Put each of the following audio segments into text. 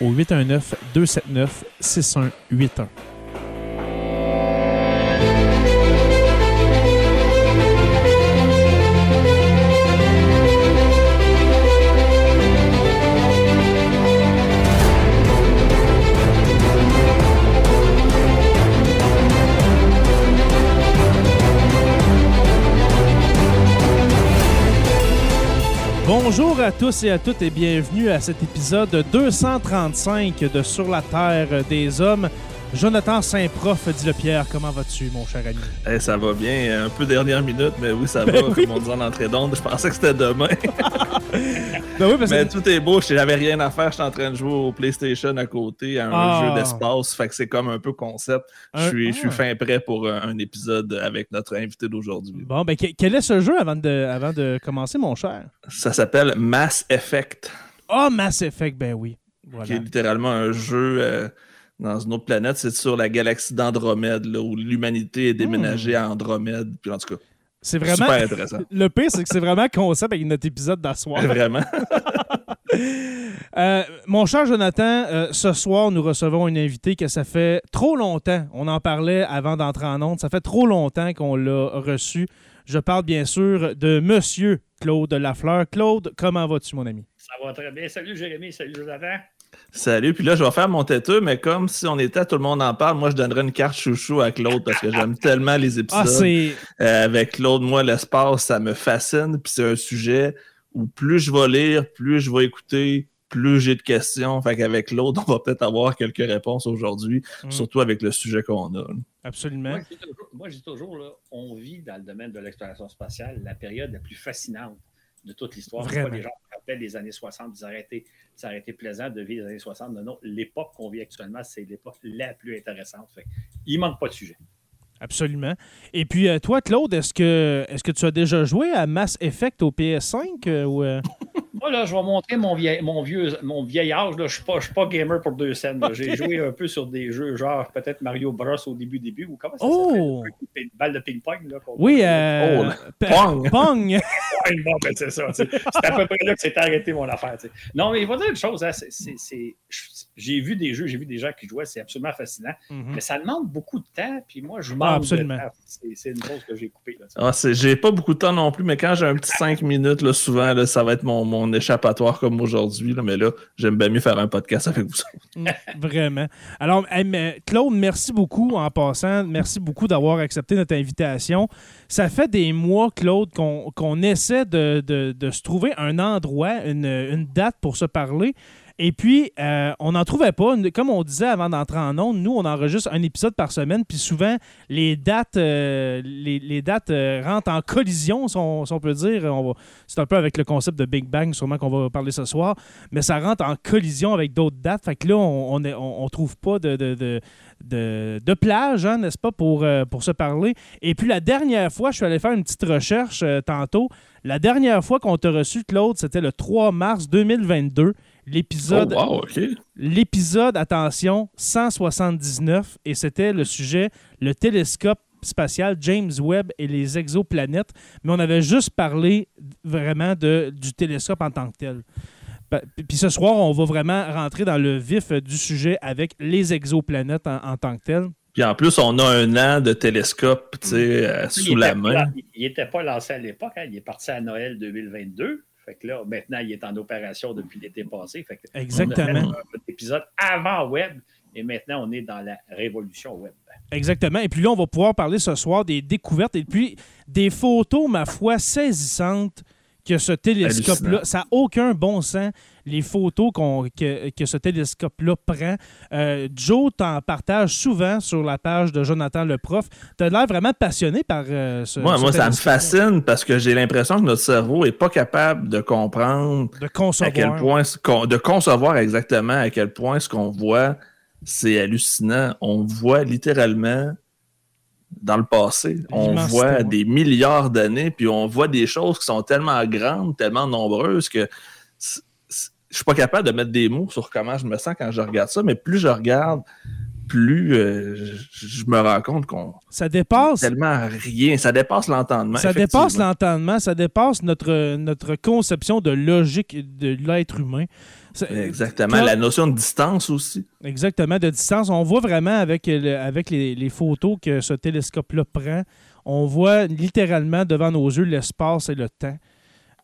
au 819 À tous et à toutes et bienvenue à cet épisode 235 de Sur la Terre des Hommes. Jonathan Saint-Prof, dit le Pierre, comment vas-tu, mon cher ami? Eh, ça va bien, un peu dernière minute, mais oui, ça va, Ben oui. comme on dit en entrée d'onde. Je pensais que c'était demain. Ben oui, parce mais que- tout est beau, j'avais rien à faire, j'étais en train de jouer au PlayStation à côté, à un Ah. jeu d'espace, fait que c'est comme un peu concept. Je suis, je suis ah. fin prêt pour un, un épisode avec notre invité d'aujourd'hui. Bon, ben que- quel est ce jeu avant de, avant de commencer, mon cher? Ça s'appelle Mass Effect, Ah, Mass Effect, ben oui. qui Voilà. est littéralement un jeu euh, dans une autre planète. C'est sur la galaxie d'Andromède, là, où l'humanité est déménagée à Andromède. Puis en tout cas, C'est Hmm. vraiment. super intéressant. Le pire, c'est que c'est vraiment concept avec notre épisode d'asseoir. Vraiment. Euh, mon cher Jonathan, euh, ce soir, nous recevons une invitée que ça fait trop longtemps. On en parlait avant d'entrer en onde. Ça fait trop longtemps qu'on l'a reçu. Je parle bien sûr de Monsieur Claude Lafleur. Claude, comment vas-tu, mon ami? Ça va très bien. Salut Jérémy, salut Jonathan. Salut, puis là, je vais faire mon têteux, mais comme si on était, tout le monde en parle, moi, je donnerais une carte chouchou à Claude parce que j'aime tellement les épisodes. Ah. Euh, avec Claude, moi, l'espace, ça me fascine, puis c'est un sujet où plus je vais lire, plus je vais écouter, plus j'ai de questions. Fait qu'avec Claude, on va peut-être avoir quelques réponses aujourd'hui, Mm. surtout avec le sujet qu'on a. Absolument. Moi, je dis toujours, moi, je dis toujours, là, on vit dans le domaine de l'exploration spatiale la période la plus fascinante de toute l'histoire. Les gens se rappellent les années 60, ça aurait, été, ça aurait été plaisant de vivre les années 60. Non, non, l'époque qu'on vit actuellement, c'est l'époque la plus intéressante. Fait, il manque pas de sujet. Absolument. Et puis, euh, toi, Claude, est-ce que, est que tu as déjà joué à Mass Effect au PS5? euh, ou, euh? Moi, là, je vais montrer mon vieil, mon vieux, mon vieil âge. là. Je ne suis, pas- je suis pas gamer pour deux scènes. J'ai joué un peu sur des jeux, genre peut-être Mario Bros au début, début, ou comment ça Oh! s'appelle? Une balle de ping-pong. là, Oui, euh, Oh, Pong! Pong! Ben, c'est ça. C'est à peu près là que s'est arrêté mon affaire. Non, mais il va dire une chose. hein, c'est- c'est- c'est- j'ai vu des jeux, j'ai vu des gens qui jouaient, c'est absolument fascinant. Mhm. Mais ça demande beaucoup de temps, puis moi, je Ah, manque absolument. de temps. C'est c'est une chose que j'ai coupée. Ah, j'ai pas beaucoup de temps non plus, mais quand j'ai un petit 5 minutes, là, souvent, là, ça va être mon, mon échappatoire comme aujourd'hui. Mais là, j'aime bien mieux faire un podcast avec vous. Mm, Vraiment. Alors, Claude, merci beaucoup en passant. Merci beaucoup d'avoir accepté notre invitation. Ça fait des mois, Claude, qu'on qu'on essaie de, de- de se trouver un endroit, une, une date pour se parler. Et puis, euh, on n'en trouvait pas. Comme on disait avant d'entrer en ondes, nous, on enregistre un épisode par semaine. Puis souvent, les dates, euh, les, dates euh, rentrent en collision, si on, peut dire. C'est un peu avec le concept de Big Bang, sûrement qu'on va parler ce soir. Mais ça rentre en collision avec d'autres dates. Fait que là, on on trouve pas de, plage, hein, n'est-ce pas, pour, pour se parler. Et puis la dernière fois, je suis allé faire une petite recherche tantôt. La dernière fois qu'on t'a reçu, Claude, c'était le 3 mars 2022. L'épisode, Oh, wow, l'épisode, attention, 179, et c'était le sujet, le télescope spatial James Webb et les exoplanètes, mais on avait juste parlé vraiment de, du télescope en tant que tel. Puis ce soir, on va vraiment rentrer dans le vif du sujet avec les exoplanètes en, en tant que tel. Puis en plus, on a un an de télescope, tu sais, euh, sous la main. pas- il n'était pas lancé à l'époque. hein. Il est parti à Noël 2022. Fait que là, maintenant, il est en opération depuis l'été passé. Fait que on a fait Exactement. un épisode avant Web et maintenant, on est dans la révolution Web. Exactement. Et puis là, on va pouvoir parler ce soir des découvertes et puis des photos, ma foi, saisissantes que ce télescope-là. Ça n'a aucun bon sens, les photos que, que ce télescope-là prend. Euh, Joe t'en partage souvent sur la page de Jonathan le prof. Tu as l'air vraiment passionné par euh, ce Moi, ce moi, ça me fascine parce que j'ai l'impression que notre cerveau n'est pas capable de comprendre De à concevoir. quel point, de concevoir exactement à quel point ce qu'on voit, c'est hallucinant. On voit littéralement dans le passé. On voit ouais. des milliards d'années, puis on voit des choses qui sont tellement grandes, tellement nombreuses que je suis pas capable de mettre des mots sur comment je me sens quand je regarde ça, mais plus je regarde, plus euh, je, je me rends compte qu'on Ça dépasse. tellement rien. Ça dépasse l'entendement. Ça dépasse l'entendement, ça dépasse notre, notre conception de logique de l'être humain. Exactement. Quand- La notion de distance aussi. Exactement, de distance. On voit vraiment avec, le- avec les, les photos que ce télescope-là prend, on voit littéralement devant nos yeux l'espace et le temps.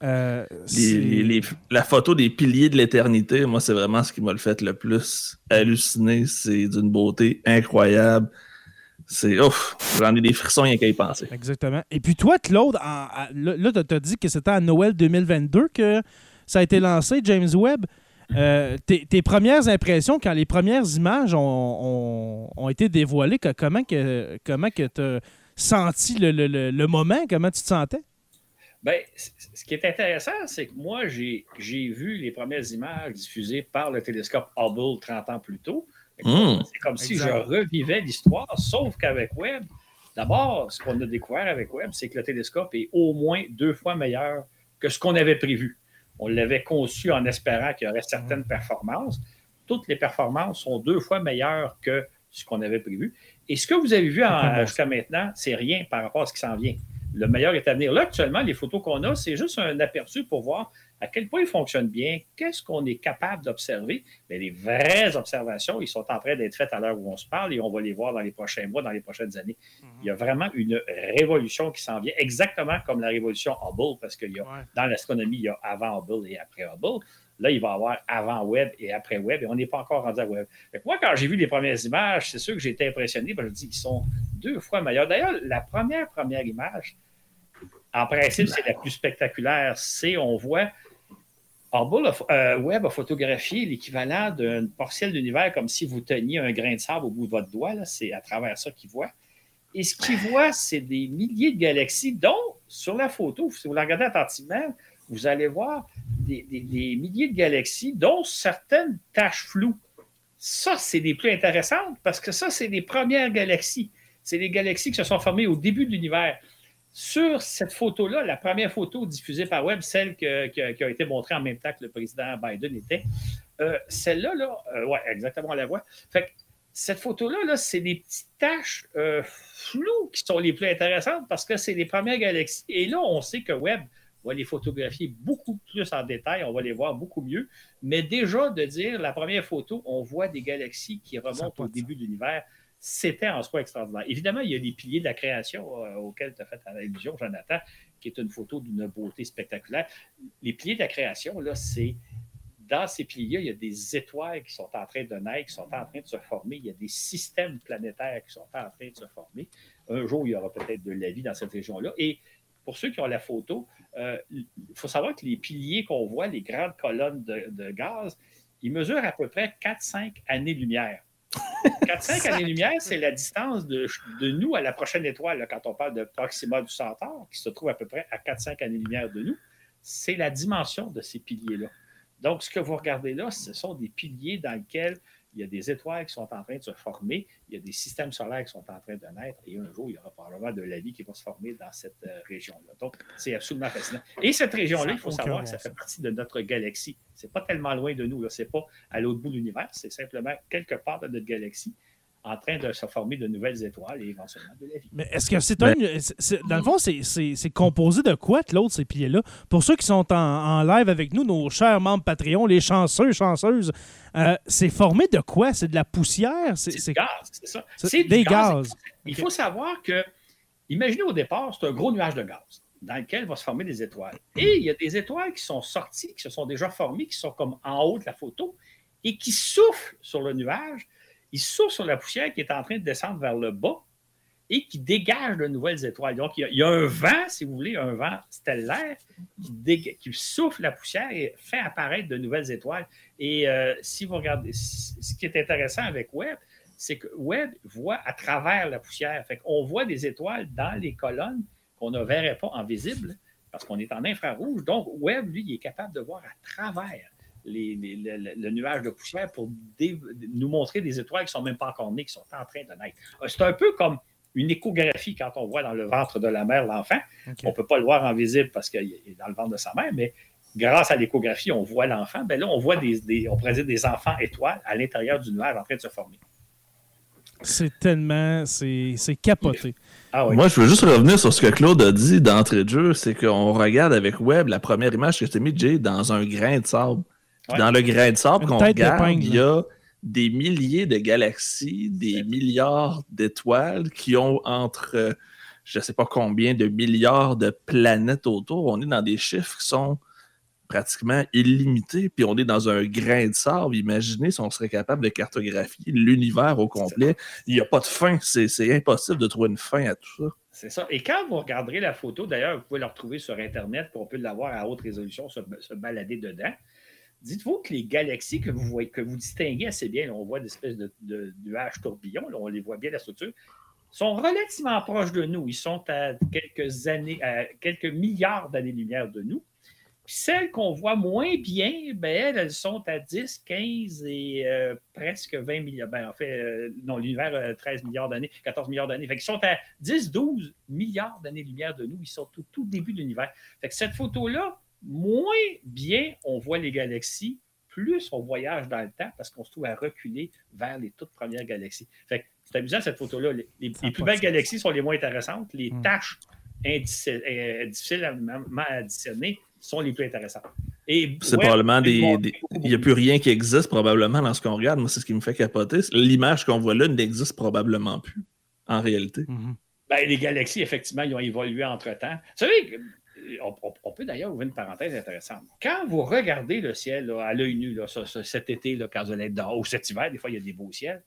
Euh, Les- c'est- les- les- la photo des piliers de l'éternité, moi, c'est vraiment ce qui m'a le fait le plus halluciner. C'est d'une beauté incroyable. C'est ouf, j'en ai des frissons rien qu'à y penser. Exactement. Et puis toi, Claude, en- là, tu as dit que c'était à Noël 2022 que ça a été lancé, James Webb. Euh, tes, tes premières impressions, quand les premières images ont, ont- ont été dévoilées, que- comment que comment que tu as senti le, le- le- le moment? Comment tu te sentais? Ben, c- ce qui est intéressant, c'est que moi, j'ai j'ai vu les premières images diffusées par le télescope Hubble 30 ans plus tôt. Fait que Mm. C'est comme si je revivais l'histoire, sauf qu'avec Webb, d'abord, ce qu'on a découvert avec Webb, c'est que le télescope est au moins deux fois meilleur que ce qu'on avait prévu. On l'avait conçu en espérant qu'il y aurait certaines performances. Toutes les performances sont deux fois meilleures que ce qu'on avait prévu. Et ce que vous avez vu jusqu'à maintenant, c'est rien par rapport à ce qui s'en vient. Le meilleur est à venir. Là, actuellement, les photos qu'on a, c'est juste un aperçu pour voir à quel point il fonctionne bien, qu'est-ce qu'on est capable d'observer. Mais les vraies observations, ils sont en train d'être faites à l'heure où on se parle et on va les voir dans les prochains mois, dans les prochaines années. Il y a vraiment une révolution qui s'en vient, exactement comme la révolution Hubble, parce qu'il y a dans l'astronomie, il y a avant Hubble et après Hubble. Là, il va y avoir avant Webb et après Webb, et on n'est pas encore rendu à que moi, quand j'ai vu les premières images, c'est sûr que j'ai été impressionné. que je dis qu'ils sont deux fois meilleurs. D'ailleurs, la première, première image, en principe, c'est la plus spectaculaire. C'est, on voit, Hubble a- euh, Webb a photographié l'équivalent d'une partielle d'univers comme si vous teniez un grain de sable au bout de votre doigt. C'est à travers ça qu'il voit. Et ce qu'il voit, c'est des milliers de galaxies, dont sur la photo, si vous la regardez attentivement, vous allez voir des, des- des milliers de galaxies, dont certaines taches floues. Ça, c'est les plus intéressantes parce que ça, c'est les premières galaxies. C'est les galaxies qui se sont formées au début de l'univers. Sur cette photo-là, la première photo diffusée par Webb, celle que- que- qui a été montrée en même temps que le président Biden était, euh, celle-là, là, euh, ouais, exactement, on la voit. Fait que cette photo-là, là, c'est des petites taches euh, floues qui sont les plus intéressantes parce que c'est les premières galaxies. Et là, on sait que Webb va les photographier beaucoup plus en détail, on va les voir beaucoup mieux. Mais déjà, de dire la première photo, on voit des galaxies qui remontent au début de l'univers, c'était en soi extraordinaire. Évidemment, il y a les piliers de la création euh, auxquels tu as fait allusion, Jonathan, qui est une photo d'une beauté spectaculaire. Les piliers de la création, là, c'est dans ces piliers, il y a des étoiles qui sont en train de naître, qui sont en train de se former. Il y a des systèmes planétaires qui sont en train de se former. Un jour, il y aura peut-être de la vie dans cette région-là. Et pour ceux qui ont la photo, euh, il faut savoir que les piliers qu'on voit, les grandes colonnes de, de gaz, ils mesurent à peu près 4-5 années-lumière. 4-5 années-lumière, c'est la distance de, de nous à la prochaine étoile. là, quand on parle de Proxima du Centaure, qui se trouve à peu près à 4-5 années-lumière de nous, c'est la dimension de ces piliers-là. Donc, ce que vous regardez là, ce sont des piliers dans lesquels il y a des étoiles qui sont en train de se former, il y a des systèmes solaires qui sont en train de naître, et un jour, il y aura probablement de la vie qui va se former dans cette euh, région-là. Donc, c'est absolument fascinant. Et cette région-là, il faut savoir que ça fait partie de notre galaxie. Ce n'est pas tellement loin de nous, ce n'est pas à l'autre bout de l'univers, c'est simplement quelque part de notre galaxie en train de se former de nouvelles étoiles et éventuellement de la vie. Mais est-ce que c'est un. dans le fond, c'est composé de quoi, l'autre, ces piliers-là? Pour ceux qui sont en, live avec nous, nos chers membres Patreon, les chanceux, chanceuses, euh, c'est formé de quoi? C'est de la poussière? C'est du gaz, c'est ça. C'est des gaz. Il faut savoir que, imaginez au départ, c'est un gros nuage de gaz dans lequel va se former des étoiles. Et il y a des étoiles qui sont sorties, qui se sont déjà formées, qui sont comme en haut de la photo et qui soufflent sur le nuage il souffle sur la poussière qui est en train de descendre vers le bas et qui dégage de nouvelles étoiles. Donc, il y, a, un vent, si vous voulez, un vent stellaire qui, souffle la poussière et fait apparaître de nouvelles étoiles. Et euh, si vous regardez, ce qui est intéressant avec Webb, c'est que Webb voit à travers la poussière. Fait qu'on voit des étoiles dans les colonnes qu'on ne verrait pas en visible parce qu'on est en infrarouge. Donc, Webb, lui, il est capable de voir à travers le, nuage de poussière pour nous montrer des étoiles qui ne sont même pas encore nées, qui sont en train de naître. Euh, c'est un peu comme une échographie quand on voit dans le ventre de la mère l'enfant. On ne peut pas le voir en visible parce qu'il est dans le ventre de sa mère, mais grâce à l'échographie, on voit l'enfant. Ben là, on voit des, on présente des enfants étoiles à l'intérieur du nuage en train de se former. C'est tellement, c'est capoté. Ah Moi, je veux juste revenir sur ce que Claude a dit d'entrée de jeu, c'est qu'on regarde avec Web la première image que je t'ai mis, Jay, dans un grain de sable. Dans le grain de sable qu'on regarde, il y a des milliers de galaxies, des milliards d'étoiles qui ont entre je ne sais pas combien de milliards de planètes autour. On est dans des chiffres qui sont pratiquement illimités, puis on est dans un grain de sable. Imaginez si on serait capable de cartographier l'univers au complet. Il n'y a pas de fin. C'est impossible de trouver une fin à tout ça. C'est ça. Et quand vous regarderez la photo, d'ailleurs, vous pouvez la retrouver sur Internet, puis on peut l'avoir à haute résolution, se balader dedans. Dites-vous que les galaxies que vous voyez, que vous distinguez assez bien, on voit des espèces de, nuages tourbillons, on les voit bien la structure, sont relativement proches de nous. Ils sont à quelques années, à quelques milliards d'années-lumière de nous. celles qu'on voit moins bien, ben, elles, sont à 10, 15 et euh, presque 20 milliards. Ben, en fait, euh, non, l'univers, 13 euh, milliards d'années, 14 milliards d'années. Fait qu'ils sont à 10, 12 milliards d'années-lumière de nous. Ils sont au tout début de l'univers. Fait que cette photo-là, moins bien on voit les galaxies, plus on voyage dans le temps parce qu'on se trouve à reculer vers les toutes premières galaxies. Fait c'est amusant cette photo-là. Les, plus belles galaxies sont les moins intéressantes. Les hmm. tâches euh, difficiles à, discerner sont les plus intéressantes. c'est probablement des. Il n'y a plus rien qui existe probablement dans ce qu'on regarde. Moi, c'est ce qui me fait capoter. L'image qu'on voit là n'existe probablement plus en réalité. Mm-hmm. Ben, les galaxies, effectivement, ils ont évolué entre-temps. Vous savez, on, peut d'ailleurs ouvrir une parenthèse intéressante. Quand vous regardez le ciel à l'œil nu, cet été, là, quand vous allez être dehors, ou cet hiver, des fois, il y a des beaux ciels,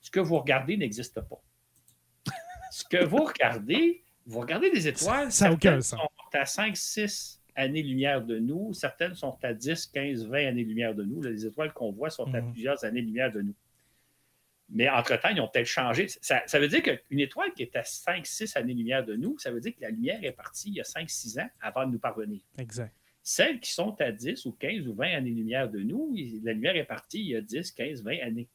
ce que vous regardez n'existe pas. ce que vous regardez, vous regardez des étoiles, ça certaines sont à 5, 6 années-lumière de nous, certaines sont à 10, 15, 20 années-lumière de nous. les étoiles qu'on voit sont à mhm. plusieurs années-lumière de nous. Mais entre-temps, ils ont peut-être changé. Ça, veut dire qu'une étoile qui est à 5-6 années-lumière de nous, ça veut dire que la lumière est partie il y a 5-6 ans avant de nous parvenir. Exact. Celles qui sont à 10 ou 15 ou 20 années-lumière de nous, la lumière est partie il y a 10, 15, 20 années.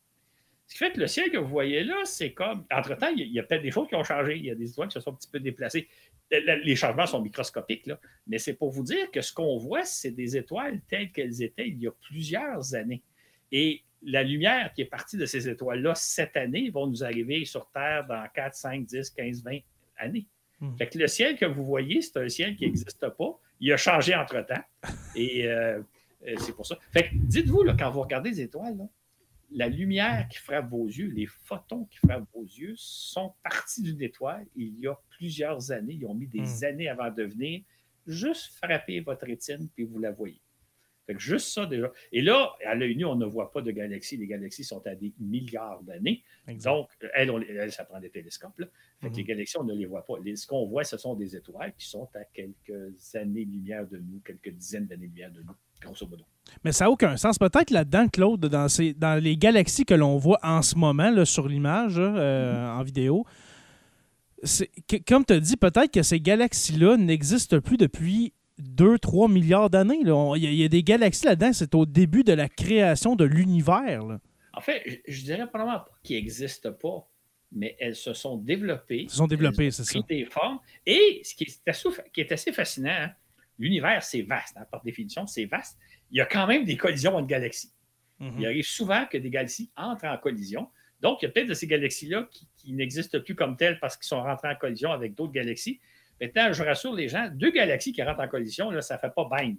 Ce qui fait que le ciel que vous voyez là, c'est comme. Entre-temps, il y a, peut-être des choses qui ont changé. Il y a des étoiles qui se sont un petit peu déplacées. Les changements sont microscopiques, là. mais c'est pour vous dire que ce qu'on voit, c'est des étoiles telles qu'elles étaient il y a plusieurs années. Et la lumière qui est partie de ces étoiles-là cette année va nous arriver sur Terre dans 4, 5, 10, 15, 20 années. Hmm. Fait que le ciel que vous voyez, c'est un ciel qui n'existe pas. Il a changé entre-temps. Et euh, euh, c'est pour ça. Fait que dites-vous, quand vous regardez les étoiles, la lumière qui frappe vos yeux, les photons qui frappent vos yeux sont partis d'une étoile il y a plusieurs années. Ils ont mis des hmm. années avant de venir. Juste frapper votre rétine, puis vous la voyez. Fait que juste ça déjà. Et là, à l'œil nu, on ne voit pas de galaxies. Les galaxies sont à des milliards d'années. Donc, elles, ça prend des télescopes. Là. Fait que les mhm. galaxies, on ne les voit pas. ce qu'on voit, ce sont des étoiles qui sont à quelques années-lumière de nous, quelques dizaines d'années-lumière de nous, grosso modo. Mais ça n'a aucun sens. Peut-être là-dedans, Claude, dans, ces, dans les galaxies que l'on voit en ce moment là, sur l'image, euh, mhm. en vidéo, comme tu as dit, peut-être que ces galaxies-là n'existent plus depuis 2-3 milliards d'années. Il y, a des galaxies là-dedans, c'est au début de la création de l'univers. En fait, je, je dirais probablement pas qu'ils n'existent pas, mais elles se sont développées. Se sont développées, c'est ça. des formes. Et ce qui est assez, qui est assez fascinant, hein, l'univers, c'est vaste, hein, par définition, c'est vaste. Il y a quand même des collisions entre galaxies. Mhm. Il arrive souvent que des galaxies entrent en collision. Donc, il y a peut-être de ces galaxies-là qui, qui n'existent plus comme telles parce qu'ils sont rentrés en collision avec d'autres galaxies. Maintenant, je rassure les gens, deux galaxies qui rentrent en collision, là, ça ne fait pas bang.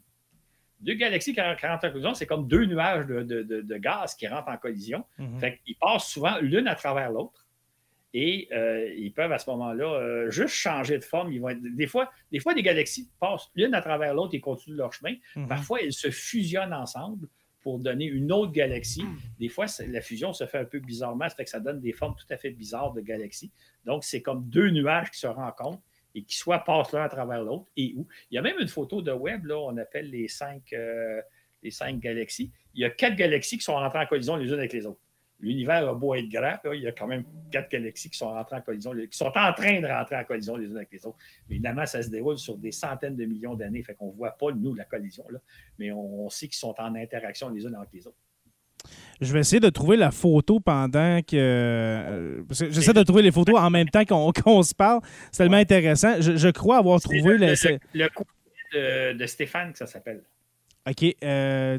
Deux galaxies qui rentrent en collision, c'est comme deux nuages de, de- de- de gaz qui rentrent en collision. Mhm. Fait qu'ils passent souvent l'une à travers l'autre. Et euh, ils peuvent à ce moment-là euh, juste changer de forme. Ils vont être- des, fois, des fois, des galaxies passent l'une à travers l'autre et continuent leur chemin. Mhm. Parfois, elles se fusionnent ensemble pour donner une autre galaxie. Des fois, la fusion se fait un peu bizarrement, ça fait que ça donne des formes tout à fait bizarres de galaxies. Donc, c'est comme deux nuages qui se rencontrent et qui soit passent l'un à travers l'autre et où. Il y a même une photo de web, là, on appelle les cinq, euh, les cinq galaxies. Il y a quatre galaxies qui sont rentrées en collision les unes avec les autres. L'univers a beau être grand, il y a quand même quatre galaxies qui sont rentrées en collision, qui sont en train de rentrer en collision les unes avec les autres. Évidemment, ça se déroule sur des centaines de millions d'années, fait qu'on ne voit pas, nous, la collision, là, mais on sait qu'ils sont en interaction les unes avec les autres. Je vais essayer de trouver la photo pendant que. euh, que J'essaie de trouver les photos en même temps qu'on se parle. C'est tellement intéressant. Je, je crois avoir trouvé. le, le- courrier de, de Stéphane, que ça s'appelle. OK. euh.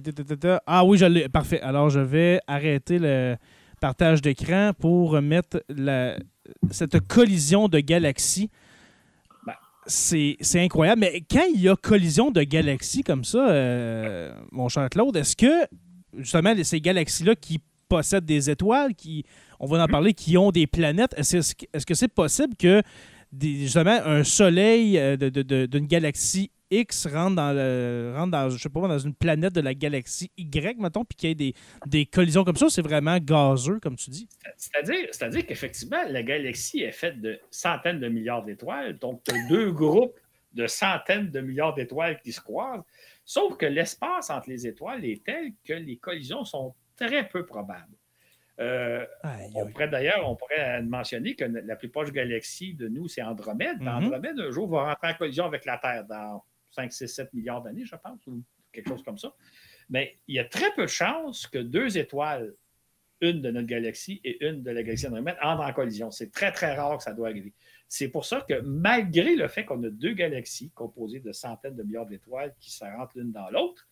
Ah oui, je l'ai. Parfait. Alors, je vais arrêter le partage d'écran pour mettre la, cette collision de galaxies. Ben. C'est c'est incroyable. Mais quand il y a collision de galaxies comme ça, euh, mon cher Claude, est-ce que justement ces galaxies-là qui possèdent des étoiles, qui, on va en parler, qui ont des planètes, est-ce est-ce que c'est possible que justement un soleil euh, d'une galaxie X rentre dans, le, rentre dans, je sais pas, dans une planète de la galaxie Y, mettons, puis qu'il y ait des, des collisions comme ça, c'est vraiment gazeux, comme tu dis? C'est-à-dire, c'est-à-dire qu'effectivement, la galaxie est faite de centaines de milliards d'étoiles. Donc, deux groupes de centaines de milliards d'étoiles qui se croisent. Sauf que l'espace entre les étoiles est tel que les collisions sont très peu probables. Euh, Aïe, on pourrait d'ailleurs, on pourrait mentionner que la plus proche galaxie de nous, c'est Andromède. Mhm. Andromède, un jour, va rentrer en collision avec la Terre dans 5, 6, 7 milliards d'années, je pense, ou quelque chose comme ça. Mais il y a très peu de chances que deux étoiles, une de notre galaxie et une de la galaxie Andromède, entrent en collision. C'est très, très rare que ça doit arriver. C'est pour ça que malgré le fait qu'on a deux galaxies composées de centaines de milliards d'étoiles qui se rentrent l'une dans l'autre,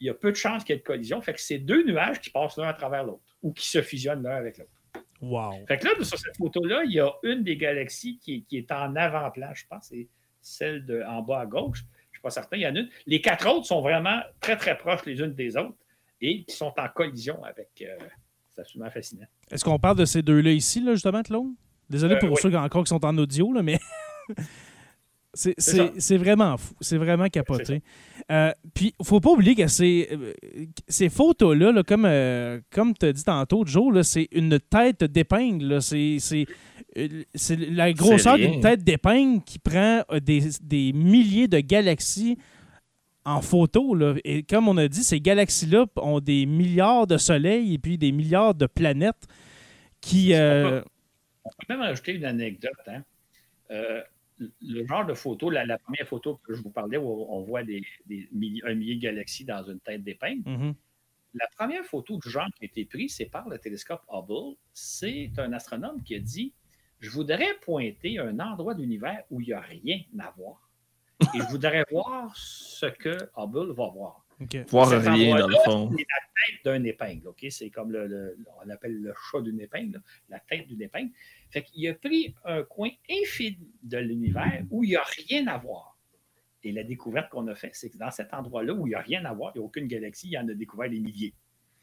il y a peu de chances qu'il y ait de collision. Fait que c'est deux nuages qui passent l'un à travers l'autre ou qui se fusionnent l'un avec l'autre. Wow. Fait que là, sur cette photo-là, il y a une des galaxies qui est, qui est en avant-plan, je pense, c'est celle de, en bas à gauche. Je ne suis pas certain, il y en a une. Les quatre autres sont vraiment très, très proches les unes des autres et qui sont en collision avec. euh, c'est absolument fascinant. Est-ce qu'on parle de ces deux-là ici, là, justement, Claude? Désolé Euh, pour oui. ceux qui, encore qui sont en audio, là, mais c'est- vraiment fou. C'est vraiment capoté. Euh, puis, faut pas oublier que ces, euh, ces photos-là, là, comme, euh, comme tu as dit tantôt, Joe, c'est une tête d'épingle. C'est la grosseur d'une tête d'épingle qui prend des, des milliers de galaxies en photo. Là. Et comme on a dit, ces galaxies-là ont des milliards de soleils et puis des milliards de planètes qui... euh, On peut même rajouter une anecdote. hein. Euh, le genre de photo, la, la première photo que je vous parlais, où on voit des, un millier de galaxies dans une tête d'épingle, mhm. la première photo du genre qui a été prise, c'est par le télescope Hubble. C'est un astronome qui a dit Je voudrais pointer un endroit de l'univers où il n'y a rien à voir. Et je voudrais voir ce que Hubble va voir. OK. Voir Cet rien dans le endroit-là, fond. C'est la tête d'un épingle. ok? C'est comme le, le- on appelle le chat d'une épingle, là, la tête d'une épingle. Fait qu'il a pris un coin infini de l'univers où il n'y a rien à voir. Et la découverte qu'on a faite, c'est que dans cet endroit-là où il n'y a rien à voir, il n'y a aucune galaxie, il y en a découvert des milliers.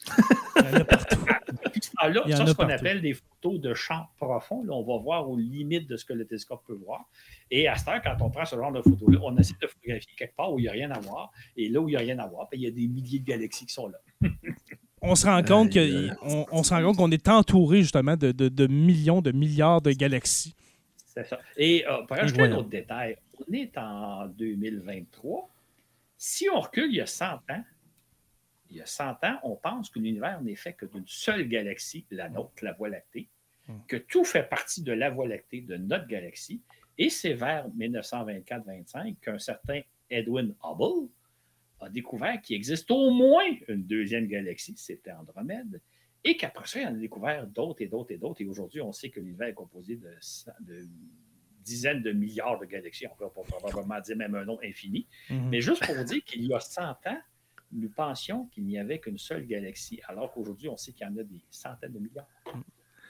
Il y en a partout. Depuis ce ça, qu'on appelle des photos de champ profond. Là, on va voir aux limites de ce que le télescope peut voir. Et à cette heure, quand on prend ce genre de photos-là, on essaie de photographier quelque part où il n'y a rien à voir. Et là où il n'y a rien à voir, ben, il y a des milliers de galaxies qui sont là. On se rend compte Aïe, que- on, on se rend compte qu'on est entouré justement de, de- de millions, de milliards de galaxies. C'est ça. Et euh, pour ajouter un autre détail, on est en 2023. Si on recule il y a 100 ans, il y a 100 ans, on pense que l'univers n'est fait que d'une seule galaxie, la nôtre, la Voie lactée, Mm. que tout fait partie de la Voie lactée, de notre galaxie. Et c'est vers 1924-25 qu'un certain Edwin Hubble a découvert qu'il existe au moins une deuxième galaxie, c'était Andromède, Et qu'après ça, on a découvert d'autres et d'autres et d'autres. Et aujourd'hui, on sait que l'univers est composé de, de, dizaines de milliards de galaxies. On peut probablement dire même un nombre infini. Mhm. Mais juste pour dire qu'il y a 100 ans, nous pensions qu'il n'y avait qu'une seule galaxie, alors qu'aujourd'hui, on sait qu'il y en a des centaines de milliards.